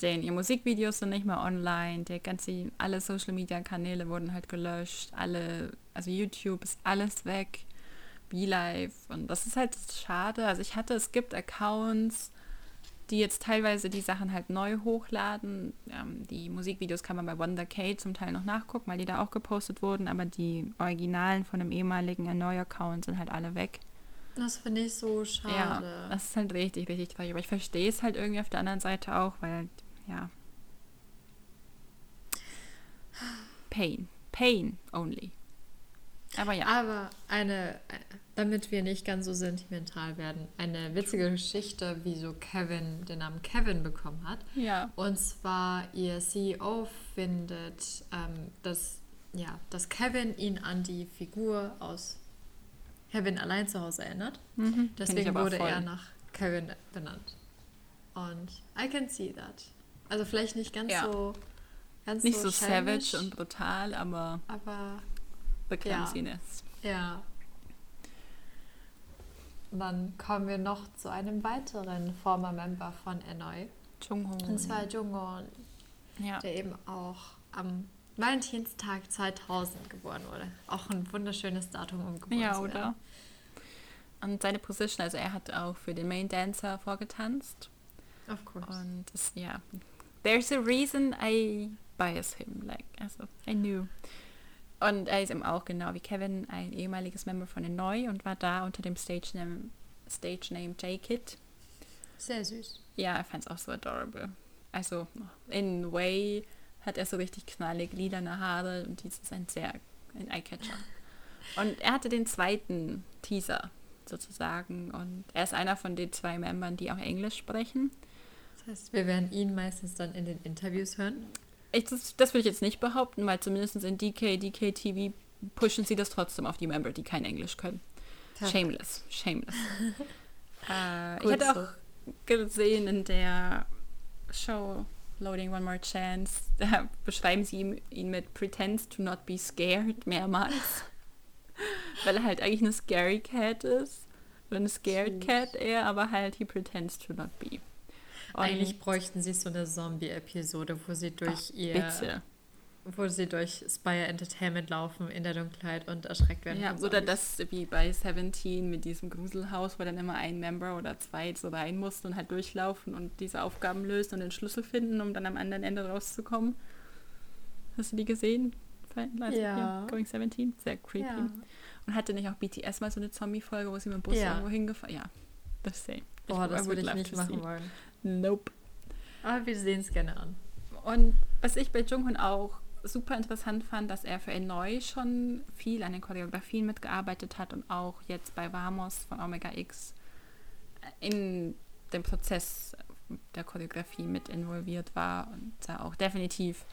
Den, ihre Musikvideos sind nicht mehr online, der ganze, alle Social Media Kanäle wurden halt gelöscht, alle, also YouTube ist alles weg, BeLive und das ist halt schade. Also ich hatte, es gibt Accounts, die jetzt teilweise die Sachen halt neu hochladen. Ähm, die Musikvideos kann man bei Wonder K zum Teil noch nachgucken, weil die da auch gepostet wurden, aber die Originalen von dem ehemaligen Erneu-Account sind halt alle weg. Das finde ich so schade. Ja, das ist halt richtig, richtig traurig. Aber ich verstehe es halt irgendwie auf der anderen Seite auch, weil, ja. Pain. Pain only. Aber ja. Aber eine, damit wir nicht ganz so sentimental werden, eine witzige Geschichte, wieso Kevin den Namen Kevin bekommen hat. Ja. Und zwar ihr CEO findet, ähm, dass, ja, dass Kevin ihn an die Figur aus Kevin allein zu Hause erinnert. Mhm. Deswegen wurde voll. er nach Kevin benannt. Und I can see that. Also vielleicht nicht ganz Ja. so ganz Nicht so so savage und brutal, aber aber the Ja. ja. Dann kommen wir noch zu einem weiteren former Member von Ennoi. Jungho. Und zwar Jungon, ja. der eben auch am Valentinstag 2000 geboren wurde. Auch ein wunderschönes Datum, um geboren ja, zu werden. Ja, oder? Und seine Position, also er hat auch für den Main Dancer vorgetanzt. Of course. Und das, ja, there's a reason I bias him, like, also, I knew. Und er ist eben auch genau wie Kevin ein ehemaliges Member von den Neu und war da unter dem Stage Name, Stage Name J-Kid. Sehr süß. Ja, er fand es auch so adorable. Also in Way hat er so richtig knallig lilane Haare und dies ist ein sehr ein Eyecatcher. Und er hatte den zweiten Teaser sozusagen und er ist einer von den zwei Membern, die auch Englisch sprechen. Heißt, wir werden ihn meistens dann in den Interviews hören. Ich, das, das will ich jetzt nicht behaupten, weil zumindest in DK, DK TV pushen sie das trotzdem auf die Member, die kein Englisch können. Tag. Shameless, shameless. äh, ich hatte auch gesehen in der Show Loading One More Chance, da beschreiben sie ihn mit Pretends to not be scared mehrmals. Weil er halt eigentlich eine Scary Cat ist. Oder eine Scared Cat eher, aber halt he pretends to not be. Eigentlich bräuchten sie so eine Zombie-Episode, wo sie durch Ach, ihr. Bitte. Wo sie durch Spire Entertainment laufen in der Dunkelheit und erschreckt werden. Ja, oder das wie bei Seventeen mit diesem Gruselhaus, wo dann immer ein Member oder zwei so rein musste und halt durchlaufen und diese Aufgaben lösen und den Schlüssel finden, um dann am anderen Ende rauszukommen. Hast du die gesehen? Ja. ja. Going 17? Sehr creepy. Ja. Und hatte nicht auch BTS mal so eine Zombie-Folge, wo sie mit dem Bus ja. irgendwo hingefahren Ja, das same. Boah, das würde ich nicht machen wollen. Nope. Aber wir sehen es gerne an. Und was ich bei Junghoon auch super interessant fand, dass er für Ennoi schon viel an den Choreografien mitgearbeitet hat und auch jetzt bei Vamos von Omega X in dem Prozess der Choreografie mit involviert war und da auch definitiv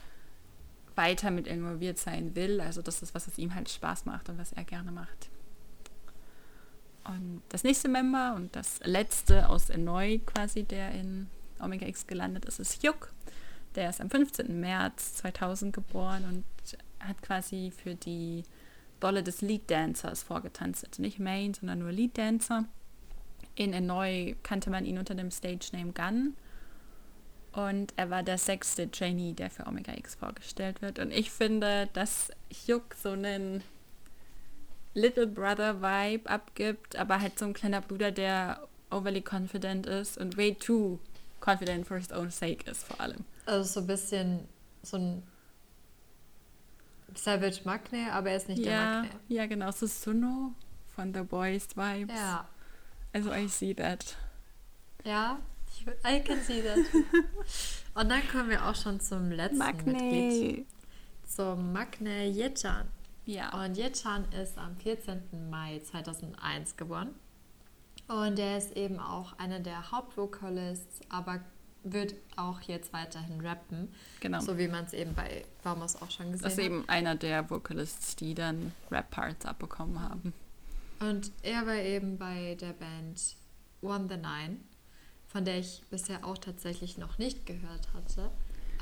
weiter mit involviert sein will. Also das ist, was es ihm halt Spaß macht und was er gerne macht. Und das nächste Member und das letzte aus Ennoi quasi, der in Omega X gelandet ist, ist Hyuk. Der ist am 15. März 2000 geboren und hat quasi für die Rolle des Lead Dancers vorgetanzt. Also nicht Main, sondern nur Lead Dancer. In Ennoi kannte man ihn unter dem Stage Name Gun. Und er war der sechste Trainee, der für Omega X vorgestellt wird. Und ich finde, dass Hyuk so einen Little Brother Vibe abgibt, aber halt so ein kleiner Bruder, der overly confident ist und way too confident for his own sake ist vor allem. Also so ein bisschen so ein Savage Magne, aber er ist nicht ja, der Magne. Ja, genau, so Suno von The Boys Vibes. Ja. Also I see that. Ja, I can see that. Und dann kommen wir auch schon zum letzten Magne. Mitglied. Zum Magne Yechan. Ja. Und Yechan ist am 14. Mai 2001 geboren. Und er ist eben auch einer der Hauptvokalists, aber wird auch jetzt weiterhin rappen. Genau. So wie man es eben bei Vamos auch schon gesehen hat. Das ist eben einer der Vocalists, die dann Rap-Parts abbekommen haben. Und er war eben bei der Band One the Nine, von der ich bisher auch tatsächlich noch nicht gehört hatte.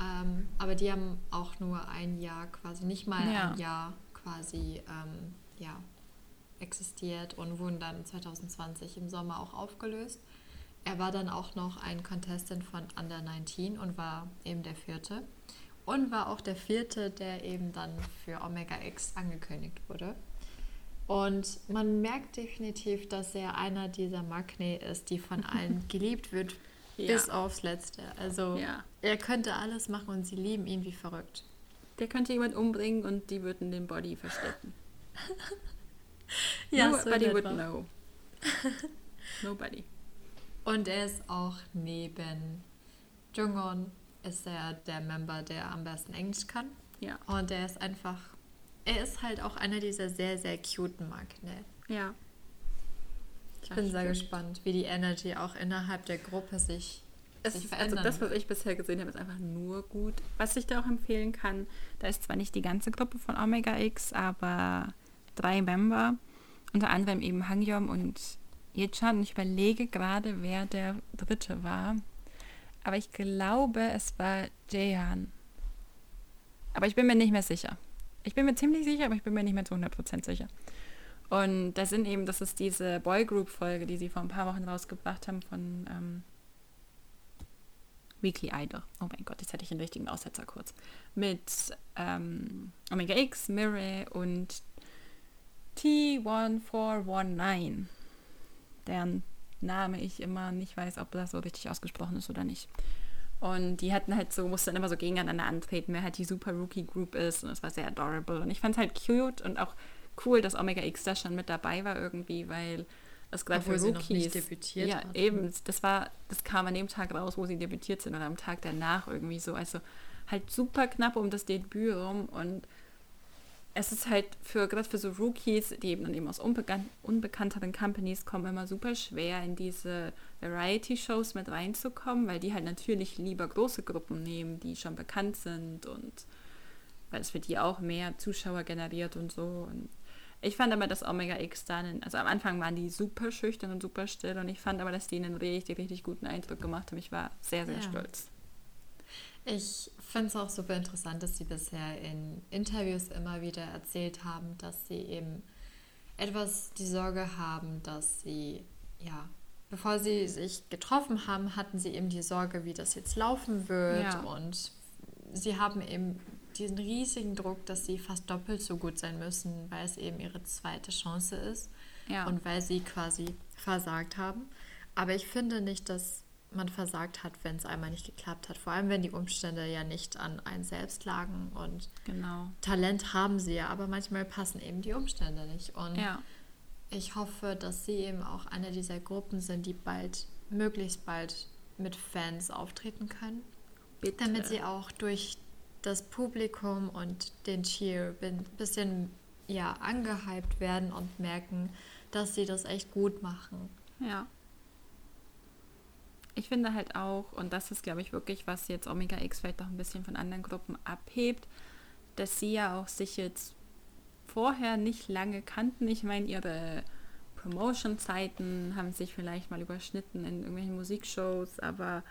Ähm, aber die haben auch nur ein Jahr quasi, nicht mal ja. ein Jahr quasi ähm, ja, existiert und wurden dann 2020 im Sommer auch aufgelöst. Er war dann auch noch ein Contestant von Under 19 und war eben der vierte. Und war auch der vierte, der eben dann für Omega X angekündigt wurde. Und man merkt definitiv, dass er einer dieser Magne ist, die von allen geliebt wird, ja. bis aufs Letzte. Also ja. er könnte alles machen und sie lieben ihn wie verrückt. Der könnte jemand umbringen und die würden den Body verstecken. ja, Nobody so would know. Nobody. Und er ist auch neben Jungon ist er der Member, der am besten Englisch kann. Ja. Und er ist einfach, er ist halt auch einer dieser sehr, sehr cuten Magne. Ja. Ich bin sehr gespannt, wie die Energy auch innerhalb der Gruppe sich es, also das, was ich bisher gesehen habe, ist einfach nur gut. Was ich da auch empfehlen kann, da ist zwar nicht die ganze Gruppe von Omega X, aber drei Member, unter anderem eben Hangyom und Yechan. Ich überlege gerade, wer der dritte war. Aber ich glaube, es war Jehan. Aber ich bin mir nicht mehr sicher. Ich bin mir ziemlich sicher, aber ich bin mir nicht mehr zu 100% sicher. Und das sind eben, das ist diese Boygroup-Folge, die sie vor ein paar Wochen rausgebracht haben von ähm, Weekly Idol. Oh mein Gott, jetzt hatte ich den richtigen Aussetzer kurz. Mit ähm, Omega X, Mirai und T1419. Deren Name ich immer nicht weiß, ob das so richtig ausgesprochen ist oder nicht. Und die hatten halt so, mussten immer so gegeneinander antreten, wer halt die Super Rookie Group ist. Und es war sehr adorable. Und ich fand es halt cute und auch cool, dass Omega X da schon mit dabei war irgendwie, weil das gerade für Rookies. debütiert ja, hat. eben. Das war, das kam an dem Tag raus, wo sie debütiert sind oder am Tag danach irgendwie so. Also halt super knapp um das Debüt rum und es ist halt für gerade für so Rookies, die eben dann eben aus unbekan unbekannteren Companies kommen, immer super schwer in diese Variety-Shows mit reinzukommen, weil die halt natürlich lieber große Gruppen nehmen, die schon bekannt sind und weil es für die auch mehr Zuschauer generiert und so. Und ich fand aber, dass Omega X dann, also am Anfang waren die super schüchtern und super still und ich fand aber, dass die einen richtig, richtig guten Eindruck gemacht haben. Ich war sehr, sehr ja. stolz. Ich finde es auch super interessant, dass sie bisher in Interviews immer wieder erzählt haben, dass sie eben etwas die Sorge haben, dass sie, ja, bevor sie sich getroffen haben, hatten sie eben die Sorge, wie das jetzt laufen wird. Ja. Und sie haben eben diesen riesigen Druck, dass sie fast doppelt so gut sein müssen, weil es eben ihre zweite Chance ist ja. und weil sie quasi versagt haben. Aber ich finde nicht, dass man versagt hat, wenn es einmal nicht geklappt hat. Vor allem, wenn die Umstände ja nicht an einen selbst lagen. Und genau. Talent haben sie ja, aber manchmal passen eben die Umstände nicht. Und ja. ich hoffe, dass sie eben auch eine dieser Gruppen sind, die bald, möglichst bald mit Fans auftreten können. Bitte. Damit sie auch durch das Publikum und den Cheer ein bisschen ja, angehypt werden und merken, dass sie das echt gut machen. Ja. Ich finde halt auch, und das ist, glaube ich, wirklich, was jetzt Omega X vielleicht auch ein bisschen von anderen Gruppen abhebt, dass sie ja auch sich jetzt vorher nicht lange kannten. Ich meine, ihre Promotion-Zeiten haben sich vielleicht mal überschnitten in irgendwelchen Musikshows, aber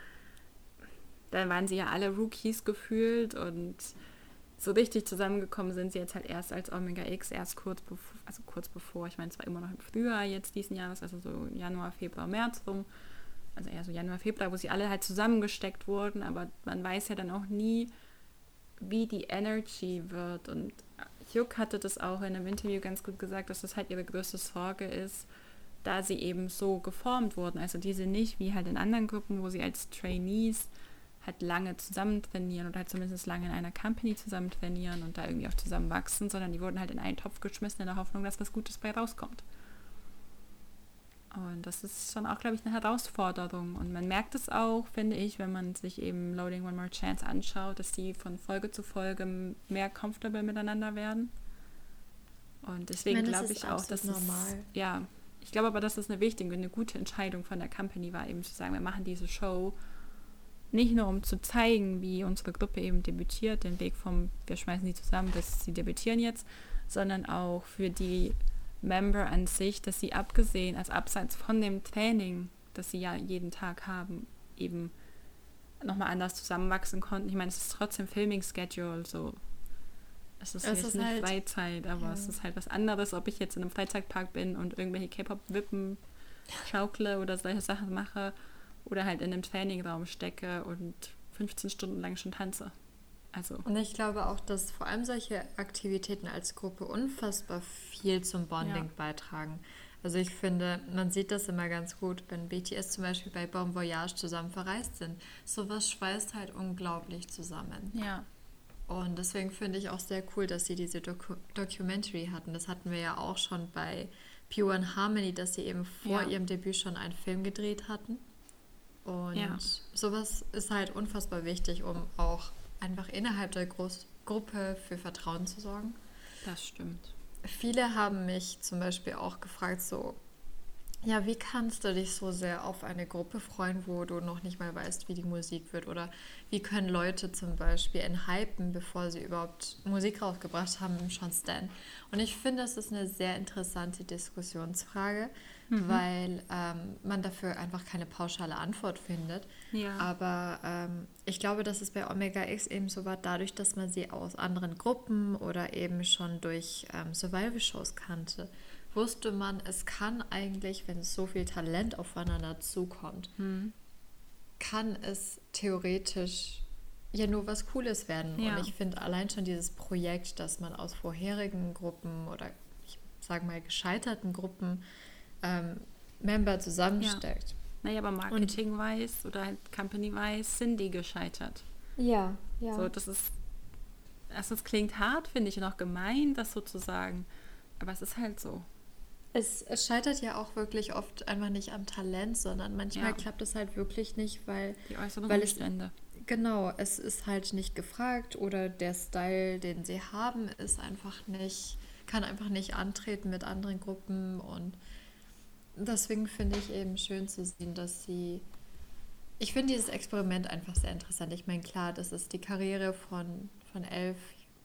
dann waren sie ja alle Rookies gefühlt und so richtig zusammengekommen sind sie jetzt halt erst als Omega X, erst kurz bevor, also kurz bevor, ich meine, es war immer noch im Frühjahr jetzt diesen Jahres, also so Januar, Februar, März rum, also eher so Januar, Februar, wo sie alle halt zusammengesteckt wurden, aber man weiß ja dann auch nie, wie die Energy wird und Juk hatte das auch in einem Interview ganz gut gesagt, dass das halt ihre größte Sorge ist, da sie eben so geformt wurden. Also diese nicht wie halt in anderen Gruppen, wo sie als Trainees halt lange zusammen trainieren oder halt zumindest lange in einer Company zusammen trainieren und da irgendwie auch zusammen wachsen, sondern die wurden halt in einen Topf geschmissen in der Hoffnung, dass was Gutes bei rauskommt. Und das ist schon auch, glaube ich, eine Herausforderung. Und man merkt es auch, finde ich, wenn man sich eben Loading One More Chance anschaut, dass die von Folge zu Folge mehr comfortable miteinander werden. Und deswegen glaube ich auch, dass normal. es, ja, ich glaube aber, dass es eine wichtige, eine gute Entscheidung von der Company war, eben zu sagen, wir machen diese Show nicht nur um zu zeigen, wie unsere Gruppe eben debütiert, den Weg vom, wir schmeißen die zusammen, bis sie debütieren jetzt, sondern auch für die Member an sich, dass sie abgesehen, als abseits von dem Training, das sie ja jeden Tag haben, eben nochmal anders zusammenwachsen konnten. Ich meine, es ist trotzdem Filming-Schedule, so. Es ist, es ist nicht halt, Freizeit, aber ja. es ist halt was anderes, ob ich jetzt in einem Freizeitpark bin und irgendwelche K-Pop-Wippen schaukle oder solche Sachen mache oder halt in einem Trainingraum stecke und 15 Stunden lang schon tanze. Also. Und ich glaube auch, dass vor allem solche Aktivitäten als Gruppe unfassbar viel zum Bonding ja. beitragen. Also ich finde, man sieht das immer ganz gut, wenn BTS zum Beispiel bei Bon Voyage zusammen verreist sind. Sowas schweißt halt unglaublich zusammen. Ja. Und deswegen finde ich auch sehr cool, dass sie diese Doku Documentary hatten. Das hatten wir ja auch schon bei Pure and Harmony, dass sie eben vor ja. ihrem Debüt schon einen Film gedreht hatten. Und ja. sowas ist halt unfassbar wichtig, um auch einfach innerhalb der Groß Gruppe für Vertrauen zu sorgen. Das stimmt. Viele haben mich zum Beispiel auch gefragt, so, ja, wie kannst du dich so sehr auf eine Gruppe freuen, wo du noch nicht mal weißt, wie die Musik wird? Oder wie können Leute zum Beispiel enthypen, bevor sie überhaupt Musik rausgebracht haben, schon Stan? Und ich finde, das ist eine sehr interessante Diskussionsfrage, mhm. weil ähm, man dafür einfach keine pauschale Antwort findet. Ja. Aber ähm, ich glaube, dass es bei Omega X eben so war, dadurch, dass man sie aus anderen Gruppen oder eben schon durch ähm, Survival-Shows kannte wusste man, es kann eigentlich, wenn so viel Talent aufeinander zukommt, hm. kann es theoretisch ja nur was Cooles werden. Ja. Und ich finde allein schon dieses Projekt, dass man aus vorherigen Gruppen oder ich sage mal gescheiterten Gruppen ähm, Member zusammensteckt. Ja. Naja, aber Marketing-wise oder halt Company-wise sind die gescheitert. Ja, ja. So, das ist, erstens klingt hart, finde ich, und auch gemein, das sozusagen. Aber es ist halt so. Es, es, scheitert ja auch wirklich oft einfach nicht am Talent, sondern manchmal ja. klappt es halt wirklich nicht, weil, die äußeren weil Umstände. Es, genau, es ist halt nicht gefragt oder der Style, den sie haben, ist einfach nicht, kann einfach nicht antreten mit anderen Gruppen und deswegen finde ich eben schön zu sehen, dass sie. Ich finde dieses Experiment einfach sehr interessant. Ich meine, klar, das ist die Karriere von, von elf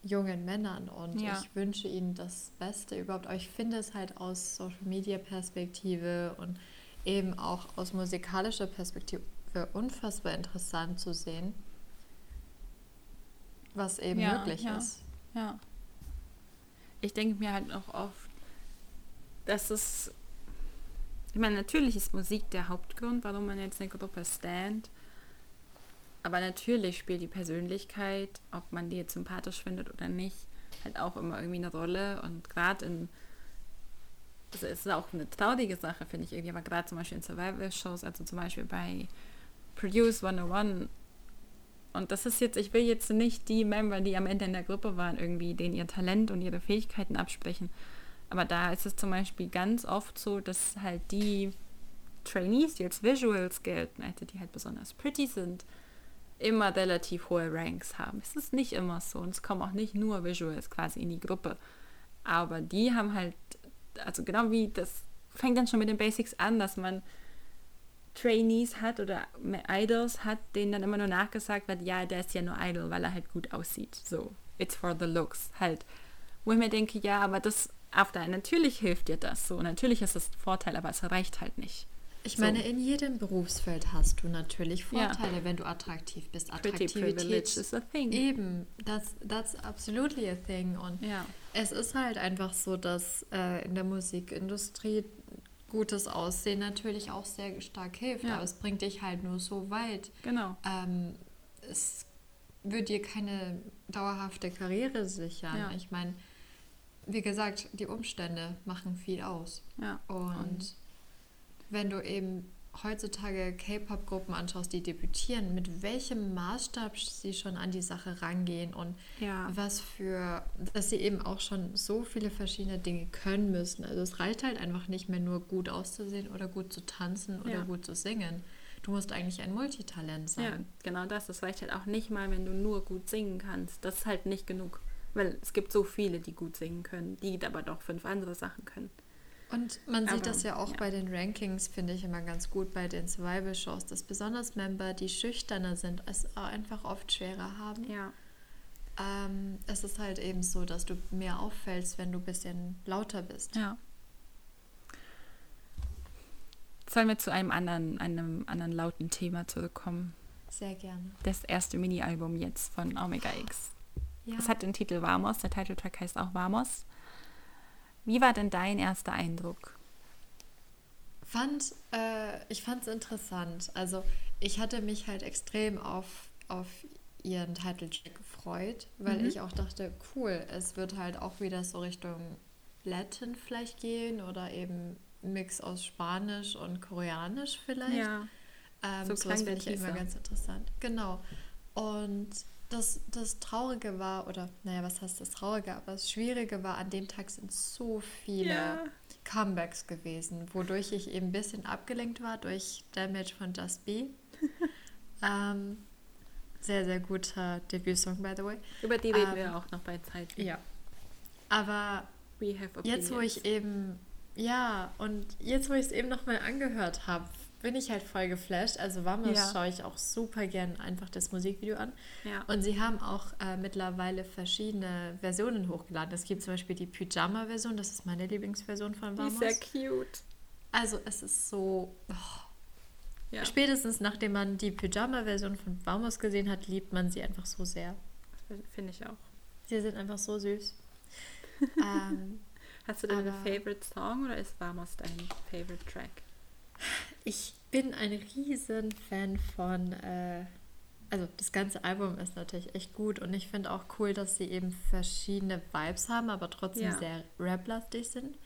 jungen Männern und ja. ich wünsche ihnen das Beste überhaupt. Aber ich finde es halt aus Social Media Perspektive und eben auch aus musikalischer Perspektive unfassbar interessant zu sehen, was eben ja, möglich ja, ist. Ja. Ich denke mir halt auch oft, dass es ich meine, natürlich ist Musik der Hauptgrund, warum man jetzt eine Gruppe stand. Aber natürlich spielt die Persönlichkeit, ob man die jetzt sympathisch findet oder nicht, halt auch immer irgendwie eine Rolle. Und gerade in, also es ist auch eine traurige Sache, finde ich irgendwie, aber gerade zum Beispiel in Survival-Shows, also zum Beispiel bei Produce 101, und das ist jetzt, ich will jetzt nicht die Member, die am Ende in der Gruppe waren, irgendwie denen ihr Talent und ihre Fähigkeiten absprechen. Aber da ist es zum Beispiel ganz oft so, dass halt die Trainees, die als Visuals gelten, also die halt besonders pretty sind, immer relativ hohe Ranks haben. Es ist nicht immer so und es kommen auch nicht nur Visuals quasi in die Gruppe. Aber die haben halt, also genau wie das fängt dann schon mit den Basics an, dass man Trainees hat oder Idols hat, denen dann immer nur nachgesagt wird, ja, der ist ja nur Idol, weil er halt gut aussieht. So, it's for the looks halt. Wo ich mir denke, ja, aber das auf der natürlich hilft dir das so. Natürlich ist es ein Vorteil, aber es reicht halt nicht. Ich so. meine, in jedem Berufsfeld hast du natürlich Vorteile, ja. wenn du attraktiv bist. Attraktivität is a thing. Eben, that's, that's absolutely a thing. Und ja. es ist halt einfach so, dass äh, in der Musikindustrie gutes Aussehen natürlich auch sehr stark hilft, ja. aber es bringt dich halt nur so weit. Genau. Ähm, es wird dir keine dauerhafte Karriere sichern. Ich meine, wie gesagt, die Umstände machen viel aus. Ja. Und wenn du eben heutzutage K-Pop-Gruppen anschaust, die debütieren, mit welchem Maßstab sie schon an die Sache rangehen und ja. was für, dass sie eben auch schon so viele verschiedene Dinge können müssen. Also es reicht halt einfach nicht mehr nur gut auszusehen oder gut zu tanzen oder ja. gut zu singen. Du musst eigentlich ein Multitalent sein. Ja, genau das. Das reicht halt auch nicht mal, wenn du nur gut singen kannst. Das ist halt nicht genug. Weil es gibt so viele, die gut singen können, die aber doch fünf andere Sachen können. Und man sieht aber, das ja auch ja. bei den Rankings, finde ich immer ganz gut bei den Survival-Shows, dass besonders Member, die schüchterner sind, es einfach oft schwerer haben. Ja. Ähm, es ist halt eben so, dass du mehr auffällst, wenn du ein bisschen lauter bist. Ja. Sollen wir zu einem anderen, einem anderen lauten Thema zurückkommen? Sehr gerne. Das erste Mini-Album jetzt von Omega X. Ja. Es hat den Titel Vamos, der Titeltrack heißt auch Vamos. Wie war denn dein erster Eindruck? Fand, äh, ich fand es interessant. Also ich hatte mich halt extrem auf, auf ihren Titeltrack gefreut, weil mhm. ich auch dachte, cool, es wird halt auch wieder so Richtung Latin vielleicht gehen oder eben Mix aus Spanisch und Koreanisch vielleicht. Ja. Ähm, so sowas finde ich immer ganz interessant. Genau. Und das, das Traurige war, oder naja, was heißt das Traurige, aber das Schwierige war, an dem Tag sind so viele ja. Comebacks gewesen, wodurch ich eben ein bisschen abgelenkt war durch Damage von Just Be. ähm, sehr, sehr guter Debütsong, by the way. Über die reden ähm, wir auch noch bei Zeit. Ja. Aber jetzt, wo ich eben, ja, und jetzt, wo ich es eben nochmal angehört habe, bin ich halt voll geflasht. Also Vamos ja. schaue ich auch super gern einfach das Musikvideo an. Ja. Und sie haben auch äh, mittlerweile verschiedene Versionen hochgeladen. Es gibt zum Beispiel die Pyjama-Version, das ist meine Lieblingsversion von Vamos. Die ist sehr cute. Also es ist so... Oh. Ja. Spätestens nachdem man die Pyjama-Version von Vamos gesehen hat, liebt man sie einfach so sehr. Finde ich auch. Sie sind einfach so süß. ähm, Hast du deinen Favorite Song oder ist Vamos dein Favorite Track? Ich bin ein riesen Fan von, äh, also das ganze Album ist natürlich echt gut und ich finde auch cool, dass sie eben verschiedene Vibes haben, aber trotzdem ja. sehr rap-lastig sind.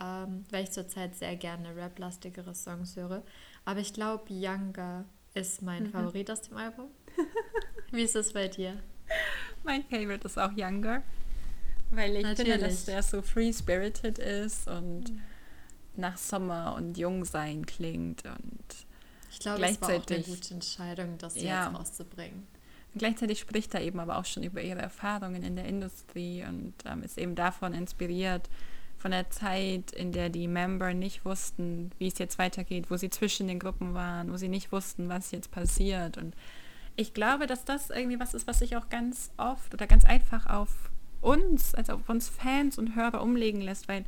Ähm, weil ich zurzeit sehr gerne rap-lastigere Songs höre. Aber ich glaube, Younger ist mein mhm. Favorit aus dem Album. Wie ist es bei dir? Mein Favorite ist auch Younger. Weil ich Natürlich. finde, dass der so free-spirited ist und mhm. Nach Sommer und Jungsein klingt und ich glaube, es war auch eine gute Entscheidung, das ja, jetzt rauszubringen. Gleichzeitig spricht er eben aber auch schon über ihre Erfahrungen in der Industrie und ähm, ist eben davon inspiriert, von der Zeit, in der die Member nicht wussten, wie es jetzt weitergeht, wo sie zwischen den Gruppen waren, wo sie nicht wussten, was jetzt passiert. Und ich glaube, dass das irgendwie was ist, was sich auch ganz oft oder ganz einfach auf uns, also auf uns Fans und Hörer umlegen lässt, weil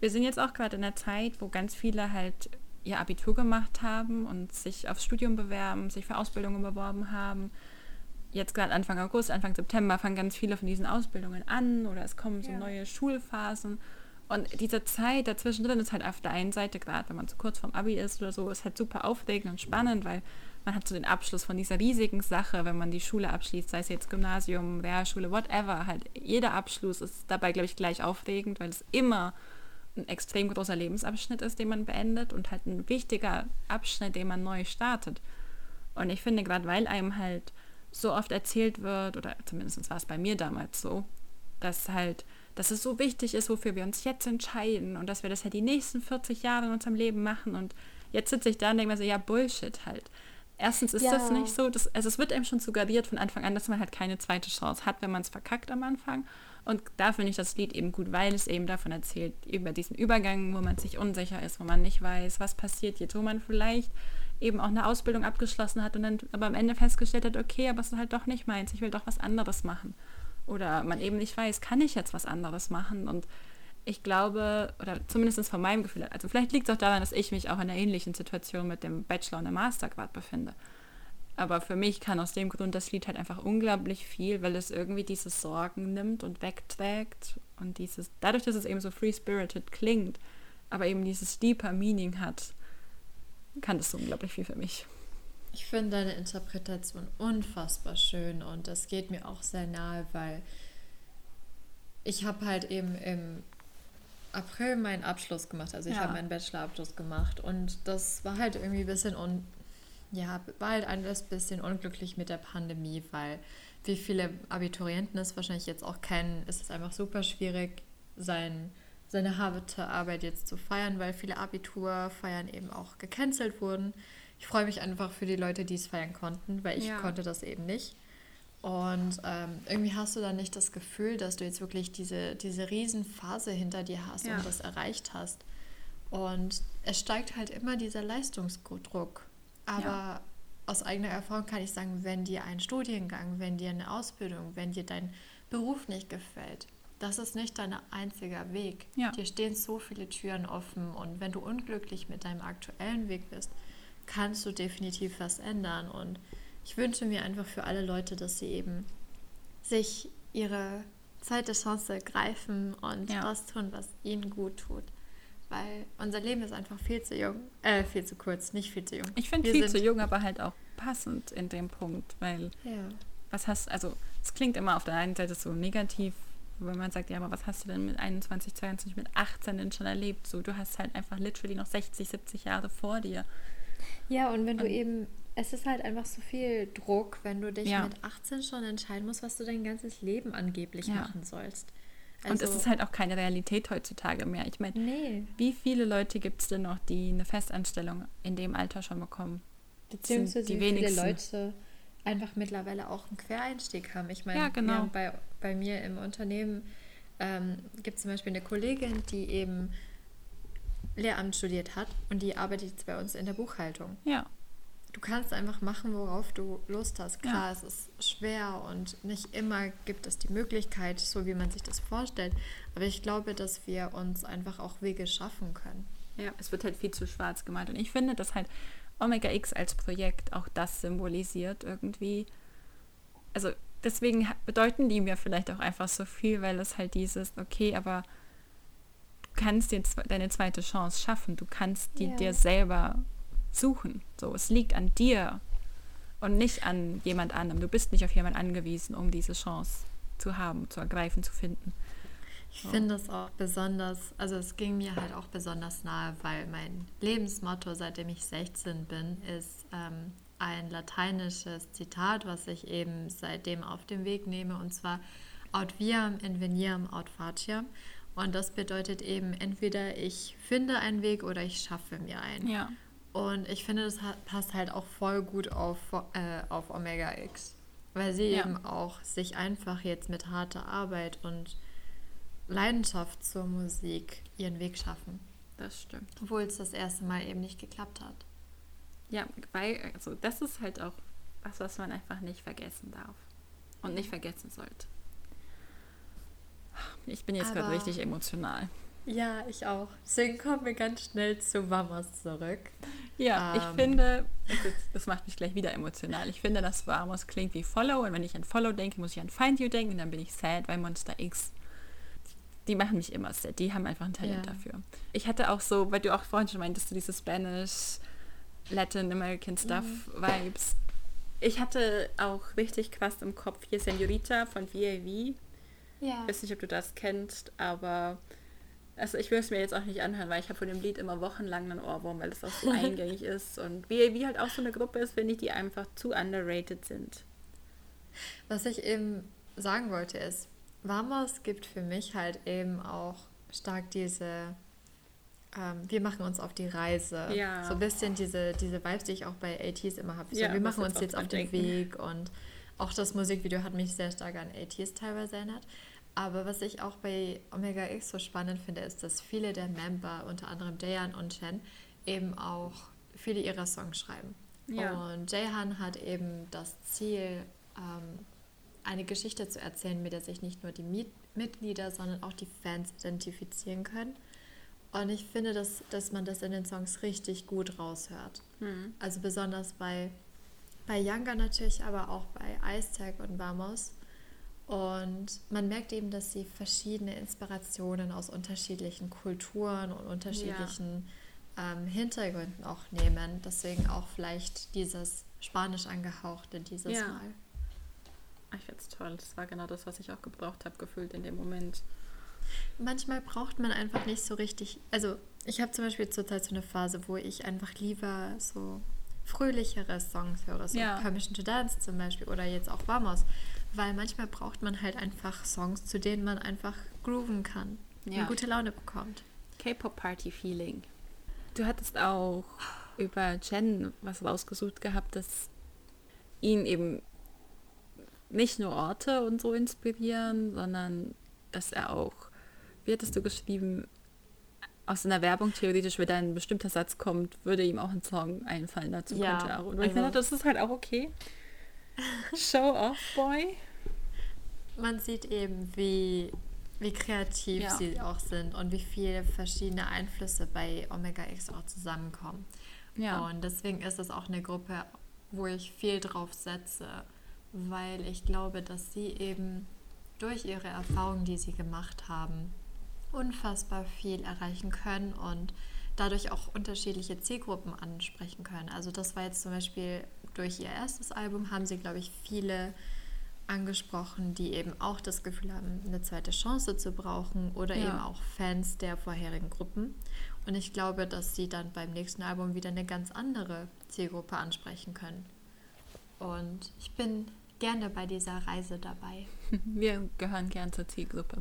wir sind jetzt auch gerade in einer Zeit, wo ganz viele halt ihr Abitur gemacht haben und sich aufs Studium bewerben, sich für Ausbildungen beworben haben. Jetzt gerade Anfang August, Anfang September fangen ganz viele von diesen Ausbildungen an oder es kommen so ja. neue Schulphasen. Und diese Zeit dazwischen drin ist halt auf der einen Seite, gerade wenn man zu kurz vorm Abi ist oder so, ist halt super aufregend und spannend, weil man hat so den Abschluss von dieser riesigen Sache, wenn man die Schule abschließt, sei es jetzt Gymnasium, Realschule, whatever, halt jeder Abschluss ist dabei, glaube ich, gleich aufregend, weil es immer ein extrem großer Lebensabschnitt ist, den man beendet und halt ein wichtiger Abschnitt, den man neu startet. Und ich finde, gerade weil einem halt so oft erzählt wird, oder zumindest war es bei mir damals so, dass halt, dass es so wichtig ist, wofür wir uns jetzt entscheiden und dass wir das halt die nächsten 40 Jahre in unserem Leben machen und jetzt sitze ich da und denke mir so, ja, Bullshit halt. Erstens ist ja. das nicht so, dass, also es wird einem schon suggeriert von Anfang an, dass man halt keine zweite Chance hat, wenn man es verkackt am Anfang. Und da finde ich das Lied eben gut, weil es eben davon erzählt, über diesen Übergang, wo man sich unsicher ist, wo man nicht weiß, was passiert jetzt, wo man vielleicht eben auch eine Ausbildung abgeschlossen hat und dann aber am Ende festgestellt hat, okay, aber es ist halt doch nicht meins, ich will doch was anderes machen. Oder man eben nicht weiß, kann ich jetzt was anderes machen? Und ich glaube, oder zumindest von meinem Gefühl, also vielleicht liegt es auch daran, dass ich mich auch in einer ähnlichen Situation mit dem Bachelor und dem Master gerade befinde. Aber für mich kann aus dem Grund das Lied halt einfach unglaublich viel, weil es irgendwie diese Sorgen nimmt und wegträgt und dieses, dadurch, dass es eben so free-spirited klingt, aber eben dieses deeper Meaning hat, kann das so unglaublich viel für mich. Ich finde deine Interpretation unfassbar schön und das geht mir auch sehr nahe, weil ich habe halt eben im April meinen Abschluss gemacht, also ich ja. habe meinen Bachelorabschluss gemacht und das war halt irgendwie ein bisschen un ja, war halt alles ein bisschen unglücklich mit der Pandemie, weil wie viele Abiturienten es wahrscheinlich jetzt auch kennen, ist es einfach super schwierig, sein, seine harte Arbeit jetzt zu feiern, weil viele Abiturfeiern eben auch gecancelt wurden. Ich freue mich einfach für die Leute, die es feiern konnten, weil ich ja. konnte das eben nicht. Und ähm, irgendwie hast du dann nicht das Gefühl, dass du jetzt wirklich diese, diese Riesenphase hinter dir hast ja. und das erreicht hast. Und es steigt halt immer dieser Leistungsdruck. Aber ja. aus eigener Erfahrung kann ich sagen, wenn dir ein Studiengang, wenn dir eine Ausbildung, wenn dir dein Beruf nicht gefällt, das ist nicht dein einziger Weg. Ja. Dir stehen so viele Türen offen und wenn du unglücklich mit deinem aktuellen Weg bist, kannst du definitiv was ändern. Und ich wünsche mir einfach für alle Leute, dass sie eben sich ihre zweite Chance greifen und ja. das tun, was ihnen gut tut weil unser Leben ist einfach viel zu jung, äh, viel zu kurz, nicht viel zu jung. Ich finde viel zu jung, aber halt auch passend in dem Punkt, weil ja. was hast, also es klingt immer auf der einen Seite so negativ, wenn man sagt, ja, aber was hast du denn mit 21, 22, mit 18 denn schon erlebt? So, du hast halt einfach literally noch 60, 70 Jahre vor dir. Ja, und wenn du eben, es ist halt einfach so viel Druck, wenn du dich ja. mit 18 schon entscheiden musst, was du dein ganzes Leben angeblich ja. machen sollst. Also, und es ist halt auch keine Realität heutzutage mehr. Ich meine, nee. wie viele Leute gibt es denn noch, die eine Festanstellung in dem Alter schon bekommen? Beziehungsweise die wie wenigsten. viele Leute einfach mittlerweile auch einen Quereinstieg haben. Ich meine, ja, genau. bei, bei mir im Unternehmen ähm, gibt es zum Beispiel eine Kollegin, die eben Lehramt studiert hat und die arbeitet jetzt bei uns in der Buchhaltung. Ja du kannst einfach machen, worauf du Lust hast. Klar, ja. es ist schwer und nicht immer gibt es die Möglichkeit, so wie man sich das vorstellt. Aber ich glaube, dass wir uns einfach auch Wege schaffen können. Ja, es wird halt viel zu schwarz gemalt. Und ich finde, dass halt Omega X als Projekt auch das symbolisiert irgendwie. Also deswegen bedeuten die mir vielleicht auch einfach so viel, weil es halt dieses, okay, aber du kannst jetzt deine zweite Chance schaffen. Du kannst die ja. dir selber suchen. So, es liegt an dir und nicht an jemand anderem. Du bist nicht auf jemand angewiesen, um diese Chance zu haben, zu ergreifen, zu finden. Ich so. finde es auch besonders, also es ging mir halt auch besonders nahe, weil mein Lebensmotto, seitdem ich 16 bin, ist ähm, ein lateinisches Zitat, was ich eben seitdem auf den Weg nehme, und zwar aut viam inveniam aut faciam. Und das bedeutet eben, entweder ich finde einen Weg oder ich schaffe mir einen. Ja. Und ich finde, das passt halt auch voll gut auf, äh, auf Omega X. Weil sie ja. eben auch sich einfach jetzt mit harter Arbeit und Leidenschaft zur Musik ihren Weg schaffen. Das stimmt. Obwohl es das erste Mal eben nicht geklappt hat. Ja, weil, also das ist halt auch was, was man einfach nicht vergessen darf. Und nicht vergessen sollte. Ich bin jetzt gerade richtig emotional. Ja, ich auch. Deswegen kommen wir ganz schnell zu Vamos zurück. Ja, ähm. ich finde, das macht mich gleich wieder emotional. Ich finde, dass Vamos klingt wie Follow und wenn ich an Follow denke, muss ich an Find You denken und dann bin ich sad, weil Monster X, die machen mich immer sad. Die haben einfach ein Talent ja. dafür. Ich hatte auch so, weil du auch vorhin schon meintest, du diese Spanish, Latin American Stuff mhm. Vibes. Ich hatte auch richtig krass im Kopf hier Senorita von VAV ja. Ich weiß nicht, ob du das kennst, aber also ich will es mir jetzt auch nicht anhören, weil ich habe von dem Lied immer wochenlang einen Ohrwurm, weil es auch so eingängig ist. Und wie, wie halt auch so eine Gruppe ist, finde ich, die einfach zu underrated sind. Was ich eben sagen wollte ist, Vamos gibt für mich halt eben auch stark diese, ähm, wir machen uns auf die Reise. Ja. So ein bisschen diese, diese Vibes, die ich auch bei ATs immer habe. So, ja, wir machen uns jetzt auf den Weg und auch das Musikvideo hat mich sehr stark an ATs teilweise erinnert. Aber was ich auch bei Omega X so spannend finde, ist, dass viele der Member, unter anderem Jaehan und Chen, eben auch viele ihrer Songs schreiben. Ja. Und Jaehan hat eben das Ziel, ähm, eine Geschichte zu erzählen, mit der sich nicht nur die Miet Mitglieder, sondern auch die Fans identifizieren können. Und ich finde, dass, dass man das in den Songs richtig gut raushört. Mhm. Also besonders bei, bei Younger natürlich, aber auch bei Ice Tag und Vamos und man merkt eben, dass sie verschiedene Inspirationen aus unterschiedlichen Kulturen und unterschiedlichen ja. ähm, Hintergründen auch nehmen. Deswegen auch vielleicht dieses Spanisch angehauchte dieses ja. Mal. Ich finde es toll. Das war genau das, was ich auch gebraucht habe, gefühlt in dem Moment. Manchmal braucht man einfach nicht so richtig. Also, ich habe zum Beispiel zurzeit so eine Phase, wo ich einfach lieber so fröhlichere Songs höre, so ja. Permission to Dance zum Beispiel oder jetzt auch Vamos weil manchmal braucht man halt einfach Songs, zu denen man einfach grooven kann ja. und gute Laune bekommt. K-Pop-Party-Feeling. Du hattest auch über Jen was rausgesucht gehabt, dass ihn eben nicht nur Orte und so inspirieren, sondern dass er auch, wie hattest du geschrieben, aus einer Werbung theoretisch, wenn da ein bestimmter Satz kommt, würde ihm auch ein Song einfallen dazu. Ja, könnte auch. Und also, ich finde, das ist halt auch okay. Show off Boy. Man sieht eben, wie, wie kreativ ja. sie auch sind und wie viele verschiedene Einflüsse bei Omega X auch zusammenkommen. Ja. Und deswegen ist es auch eine Gruppe, wo ich viel drauf setze, weil ich glaube, dass sie eben durch ihre Erfahrungen, die sie gemacht haben, unfassbar viel erreichen können und dadurch auch unterschiedliche Zielgruppen ansprechen können. Also das war jetzt zum Beispiel durch ihr erstes Album haben sie, glaube ich, viele angesprochen, die eben auch das Gefühl haben, eine zweite Chance zu brauchen oder ja. eben auch Fans der vorherigen Gruppen. Und ich glaube, dass sie dann beim nächsten Album wieder eine ganz andere Zielgruppe ansprechen können. Und ich bin gerne bei dieser Reise dabei. Wir gehören gern zur Zielgruppe.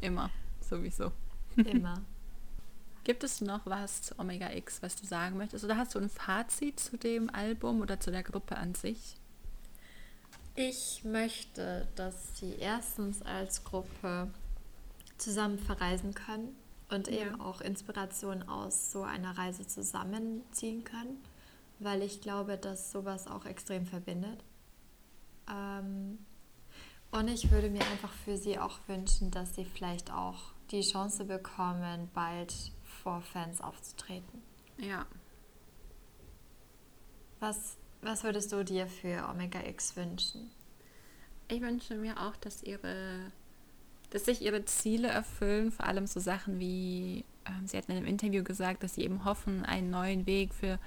Immer, sowieso. Immer. Gibt es noch was zu Omega X, was du sagen möchtest? Oder hast du ein Fazit zu dem Album oder zu der Gruppe an sich? Ich möchte, dass sie erstens als Gruppe zusammen verreisen können und ja. eben auch Inspiration aus so einer Reise zusammenziehen können, weil ich glaube, dass sowas auch extrem verbindet. Ähm, und ich würde mir einfach für sie auch wünschen, dass sie vielleicht auch die Chance bekommen, bald vor Fans aufzutreten. Ja. Was, was würdest du dir für Omega X wünschen? Ich wünsche mir auch, dass ihre, dass sich ihre Ziele erfüllen, vor allem so Sachen wie, ähm, sie hatten in einem Interview gesagt, dass sie eben hoffen, einen neuen Weg für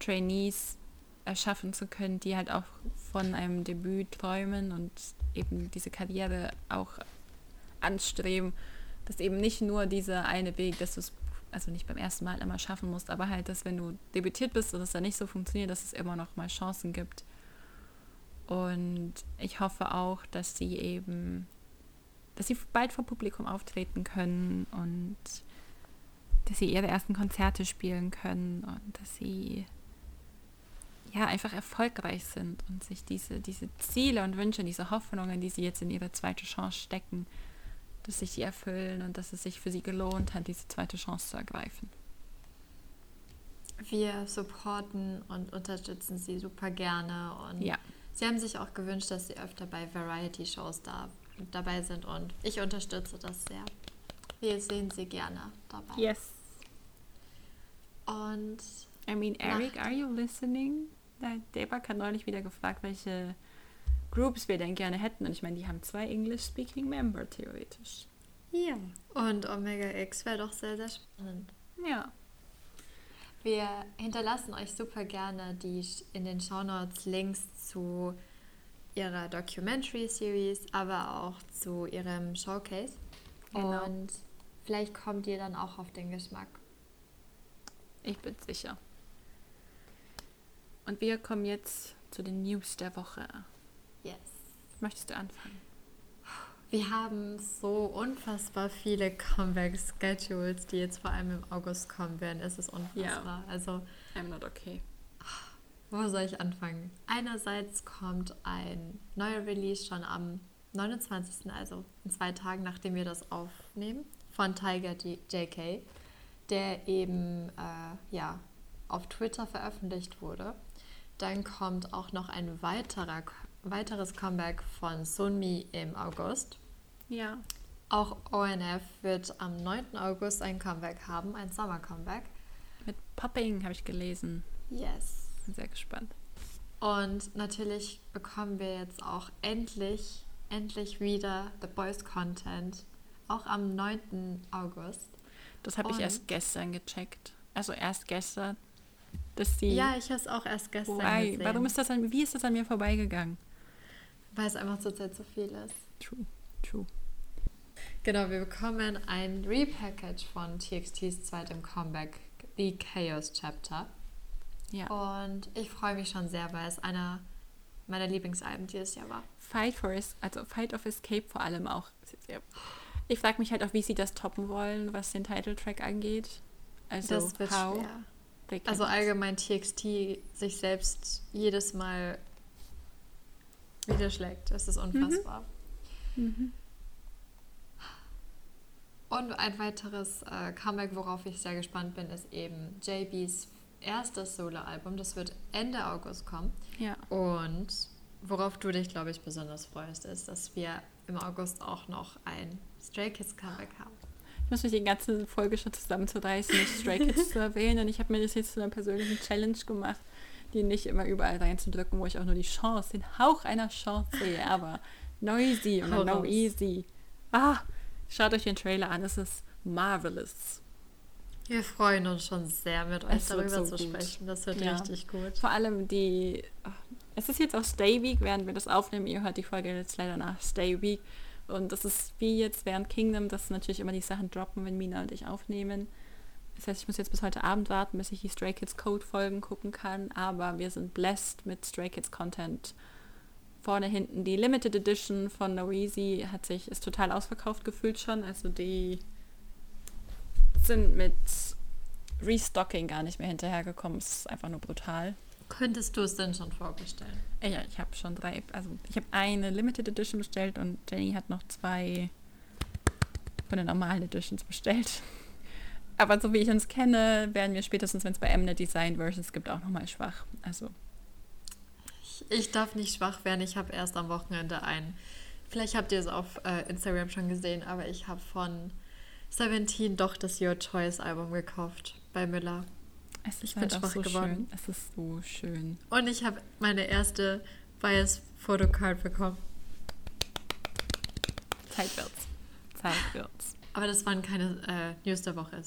Trainees erschaffen zu können, die halt auch von einem Debüt träumen und eben diese Karriere auch anstreben, dass eben nicht nur dieser eine Weg, dass du es also nicht beim ersten Mal immer schaffen musst, aber halt, dass wenn du debütiert bist und es dann nicht so funktioniert, dass es immer noch mal Chancen gibt. Und ich hoffe auch, dass sie eben, dass sie bald vor Publikum auftreten können und dass sie ihre ersten Konzerte spielen können und dass sie ja einfach erfolgreich sind und sich diese, diese Ziele und Wünsche, diese Hoffnungen, die sie jetzt in ihre zweite Chance stecken, dass sich die erfüllen und dass es sich für sie gelohnt hat, diese zweite Chance zu ergreifen. Wir supporten und unterstützen sie super gerne und ja. sie haben sich auch gewünscht, dass sie öfter bei Variety-Shows da, dabei sind und ich unterstütze das sehr. Wir sehen sie gerne dabei. Yes. Und I mean, Eric, are you listening? Debak hat neulich wieder gefragt, welche Groups wir denn gerne hätten. Und ich meine, die haben zwei English-speaking Member theoretisch. Ja. Und Omega X wäre doch sehr, sehr spannend. Ja. Wir hinterlassen euch super gerne die in den Shownotes Links zu ihrer Documentary Series, aber auch zu ihrem Showcase. Genau. Und vielleicht kommt ihr dann auch auf den Geschmack. Ich bin sicher. Und wir kommen jetzt zu den News der Woche. Yes. Möchtest du anfangen? Wir haben so unfassbar viele Comeback-Schedules, die jetzt vor allem im August kommen werden. Es ist unfassbar. Ja. Also, I'm not okay. Wo soll ich anfangen? Einerseits kommt ein neuer Release schon am 29., also in zwei Tagen, nachdem wir das aufnehmen, von Tiger JK, der eben äh, ja, auf Twitter veröffentlicht wurde. Dann kommt auch noch ein weiterer weiteres Comeback von Sunmi im August. Ja. Auch ONF wird am 9. August ein Comeback haben, ein Sommer-Comeback. Mit Popping habe ich gelesen. Yes. Bin sehr gespannt. Und natürlich bekommen wir jetzt auch endlich, endlich wieder The Boys Content. Auch am 9. August. Das habe ich erst gestern gecheckt. Also erst gestern. Dass die ja, ich habe es auch erst gestern Why? gesehen. Warum ist das an, wie ist das an mir vorbeigegangen? Weil es einfach zurzeit so viel ist. True, true. Genau, wir bekommen ein Repackage von TXTs zweitem Comeback, The Chaos Chapter. Ja. Und ich freue mich schon sehr, weil es einer meiner Lieblingsalben dieses Jahr war. Fight for es, also Fight of Escape vor allem auch. Ich frage mich halt auch, wie sie das toppen wollen, was den Titeltrack angeht. Also das wird how schwer. Also allgemein TXT sich selbst jedes Mal niederschlägt. Das ist unfassbar. Mhm. Mhm. Und ein weiteres äh, Comeback, worauf ich sehr gespannt bin, ist eben JBs erstes Soloalbum. Das wird Ende August kommen. Ja. Und worauf du dich, glaube ich, besonders freust, ist, dass wir im August auch noch ein Stray Kids Comeback haben. Ich muss mich die ganze Folge schon zusammenzureißen, nicht Stray Kids zu erwähnen. Und ich habe mir das jetzt zu einer persönlichen Challenge gemacht die nicht immer überall reinzudrücken, wo ich auch nur die Chance, den Hauch einer Chance sehe, aber noisy und no easy. Ah, schaut euch den Trailer an, es ist marvelous. Wir freuen uns schon sehr, mit euch darüber so zu gut. sprechen. Das wird ja. richtig gut. Vor allem die. Es ist jetzt auch Stay Week, während wir das aufnehmen. Ihr hört die Folge jetzt leider nach Stay Week. Und das ist wie jetzt während Kingdom, dass natürlich immer die Sachen droppen, wenn Mina und ich aufnehmen. Das heißt, ich muss jetzt bis heute Abend warten, bis ich die Stray Kids Code Folgen gucken kann. Aber wir sind blessed mit Stray Kids Content. Vorne, hinten die Limited Edition von Noeasy hat sich, ist total ausverkauft gefühlt schon. Also die sind mit Restocking gar nicht mehr hinterhergekommen. Es ist einfach nur brutal. Könntest du es denn schon vorbestellen? Ja, ich habe schon drei. Also ich habe eine Limited Edition bestellt und Jenny hat noch zwei von den normalen Editions bestellt. Aber so wie ich uns kenne, werden wir spätestens, wenn es bei Mnet Design Versions gibt, auch nochmal schwach. Also. Ich, ich, darf nicht schwach werden. Ich habe erst am Wochenende ein. Vielleicht habt ihr es auf äh, Instagram schon gesehen, aber ich habe von Seventeen doch das Your Choice Album gekauft bei Müller. Es ist ich bin halt schwach so geworden. Schön. Es ist so schön. Und ich habe meine erste Bias Photocard bekommen. Zeit wird's. Zeit wird's. Aber das waren keine äh, News der Woche.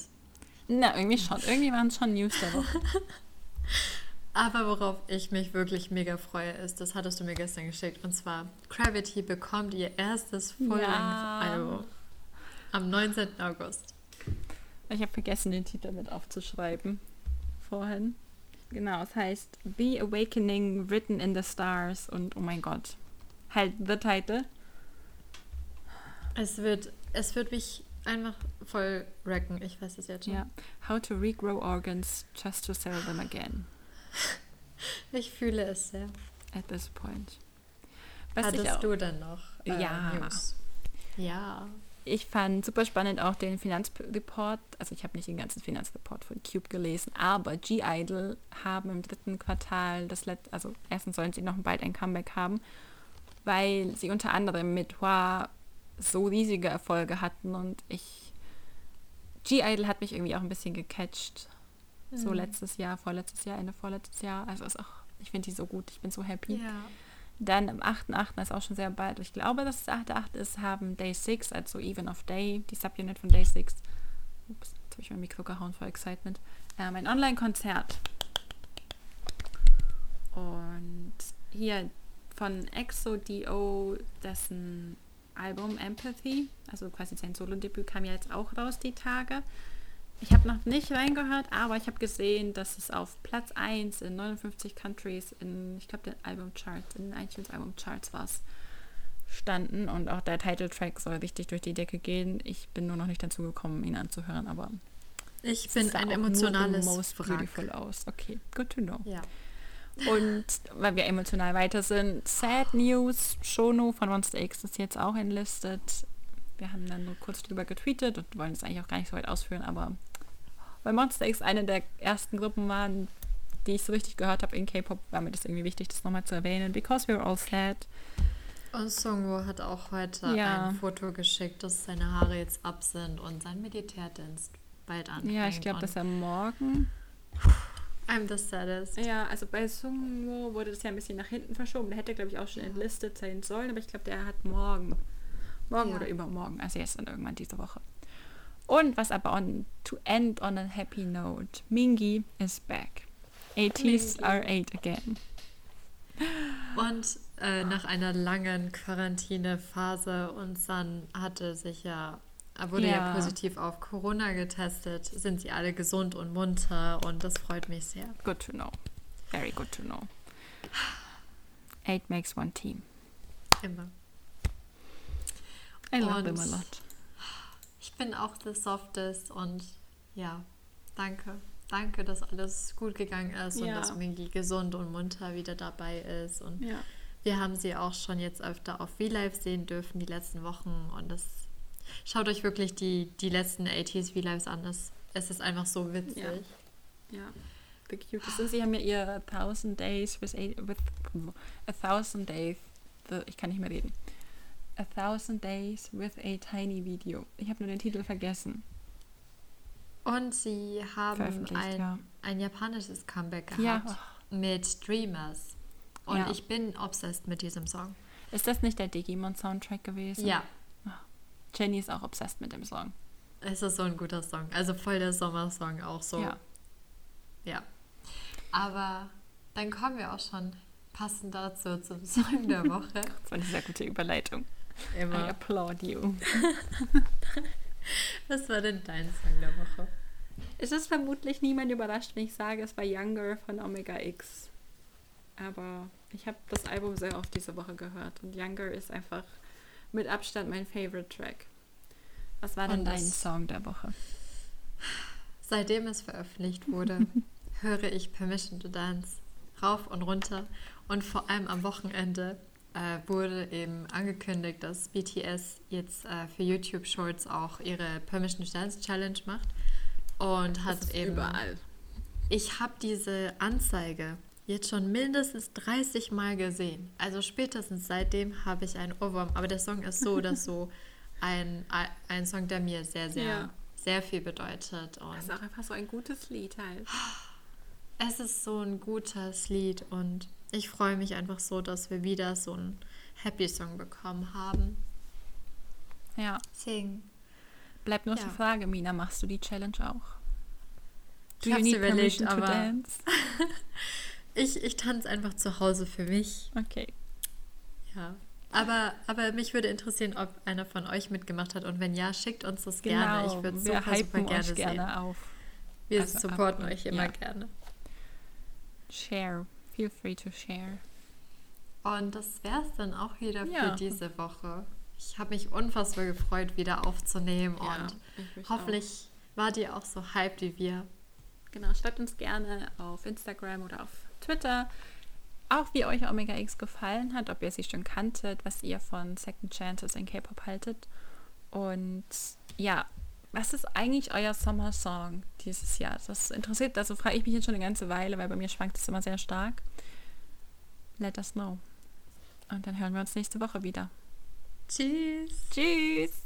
Na, irgendwie schon. Irgendwie waren es schon News der Woche. Aber worauf ich mich wirklich mega freue, ist, das hattest du mir gestern geschickt, und zwar Gravity bekommt ihr erstes Full-Length-Album ja. am 19. August. Ich habe vergessen, den Titel mit aufzuschreiben vorhin. Genau, es heißt The Awakening Written in the Stars und oh mein Gott, halt the title. Es wird, es wird mich einfach voll wrecken, ich weiß es jetzt schon. Ja, How to Regrow Organs Just to Sell Them Again. Ich fühle es sehr. At this point. Was Hattest du denn noch? Äh, ja. News? Ja. Ich fand super spannend auch den Finanzreport. Also ich habe nicht den ganzen Finanzreport von Cube gelesen, aber G-Idol haben im dritten Quartal das Let also erstens sollen sie noch bald ein Comeback haben, weil sie unter anderem mit Hua so riesige Erfolge hatten und ich G-Idol hat mich irgendwie auch ein bisschen gecatcht so mhm. letztes Jahr, vorletztes Jahr, Ende vorletztes Jahr. Also ist auch, ich finde die so gut, ich bin so happy. Ja. Dann am 8.8. ist auch schon sehr bald. Ich glaube, dass es 8.8. ist, haben Day 6, also Even of Day, die Subunit von Day 6. Ups, jetzt habe ich mein Mikro gehauen vor Excitement. Ähm, ein Online-Konzert. Und hier von EXO-DO, dessen Album Empathy, also quasi sein Solo-Debüt, kam ja jetzt auch raus die Tage. Ich habe noch nicht reingehört, aber ich habe gesehen, dass es auf Platz 1 in 59 Countries in, ich glaube, den Albumcharts, in den iTunes Albumcharts war es, standen und auch der Titeltrack soll richtig durch die Decke gehen. Ich bin nur noch nicht dazu gekommen, ihn anzuhören, aber ich bin ein emotionales Most Beautiful aus. Okay, good to know. Ja. Und weil wir emotional weiter sind, Sad News, Shono von Monster X ist jetzt auch enlistet. Wir haben dann nur kurz drüber getweetet und wollen es eigentlich auch gar nicht so weit ausführen, aber weil Monster X eine der ersten Gruppen waren, die ich so richtig gehört habe in K-Pop, war mir das irgendwie wichtig, das nochmal zu erwähnen. Because we're all sad. Und Songwo hat auch heute ja. ein Foto geschickt, dass seine Haare jetzt ab sind und sein Militärdienst bald anfängt. Ja, ich glaube, dass er morgen. I'm the saddest. Ja, also bei Sungwo wurde das ja ein bisschen nach hinten verschoben. Der hätte, glaube ich, auch schon entlistet sein sollen, aber ich glaube, der hat morgen. Morgen ja. oder übermorgen. Also jetzt dann irgendwann diese Woche. Und was aber on to end on a happy note, Mingi is back. 80s are eight again. Und äh, nach einer langen Quarantänephase und San hatte sich ja, wurde ja. ja positiv auf Corona getestet, sind sie alle gesund und munter und das freut mich sehr. Good to know. Very good to know. Eight makes one team. Immer. I love them a lot. Ich bin auch the softest und ja, danke. Danke, dass alles gut gegangen ist ja. und dass Mingi gesund und munter wieder dabei ist. Und ja. wir haben sie auch schon jetzt öfter auf V-Live sehen dürfen, die letzten Wochen. Und das schaut euch wirklich die, die letzten 80s V-Lives an. Es, es ist einfach so witzig. Ja. ja. The cutest. Und sie haben ja ihr Thousand Days with, a, with a Thousand Days. Ich kann nicht mehr reden. A Thousand Days with a Tiny Video. Ich habe nur den Titel vergessen. Und sie haben ein, ja. ein japanisches Comeback gehabt ja. mit Dreamers. Und ja. ich bin obsessed mit diesem Song. Ist das nicht der Digimon-Soundtrack gewesen? Ja. Jenny ist auch obsessed mit dem Song. Es ist so ein guter Song. Also voll der Sommersong auch so. Ja. Ja. Aber dann kommen wir auch schon passend dazu zum Song der Woche. das war eine sehr gute Überleitung. Immer. I applaud you. Was war denn dein Song der Woche? Es ist vermutlich niemand überrascht, wenn ich sage, es war Younger von Omega X. Aber ich habe das Album sehr oft diese Woche gehört und Younger ist einfach mit Abstand mein Favorite Track. Was war denn dein Song der Woche? Seitdem es veröffentlicht wurde, höre ich Permission to Dance rauf und runter und vor allem am Wochenende äh, wurde eben angekündigt, dass BTS jetzt äh, für YouTube Shorts auch ihre Permission to Dance Challenge macht. Und hat eben. Überall. Ich habe diese Anzeige jetzt schon mindestens 30 Mal gesehen. Also spätestens seitdem habe ich einen Ohrwurm. Aber der Song ist so oder so ein, ein Song, der mir sehr, sehr, ja. sehr viel bedeutet. Und das ist auch einfach so ein gutes Lied halt. Es ist so ein gutes Lied und ich freue mich einfach so, dass wir wieder so einen Happy Song bekommen haben. Ja. Sing. Bleibt nur ja. die Frage, Mina, machst du die Challenge auch? Do ich you need überlegt, aber Ich, ich tanze einfach zu Hause für mich. Okay. Ja. Aber, aber mich würde interessieren, ob einer von euch mitgemacht hat. Und wenn ja, schickt uns das genau. gerne. Ich würde es super, super gerne sehen. gerne auf. Wir also supporten ab, euch immer ja. gerne. Share. Feel free to share. Und das wäre es dann auch wieder ja. für diese Woche. Ich habe mich unfassbar gefreut, wieder aufzunehmen. Ja, und hoffentlich auch. war dir auch so hyped wie wir. Genau, schreibt uns gerne auf Instagram oder auf Twitter, auch wie euch Omega X gefallen hat, ob ihr sie schon kanntet, was ihr von Second Chances in K-Pop haltet. Und ja, was ist eigentlich euer Summer Song dieses Jahr? Das interessiert, also frage ich mich jetzt schon eine ganze Weile, weil bei mir schwankt es immer sehr stark. Let us know. Und dann hören wir uns nächste Woche wieder. Tschüss. Tschüss.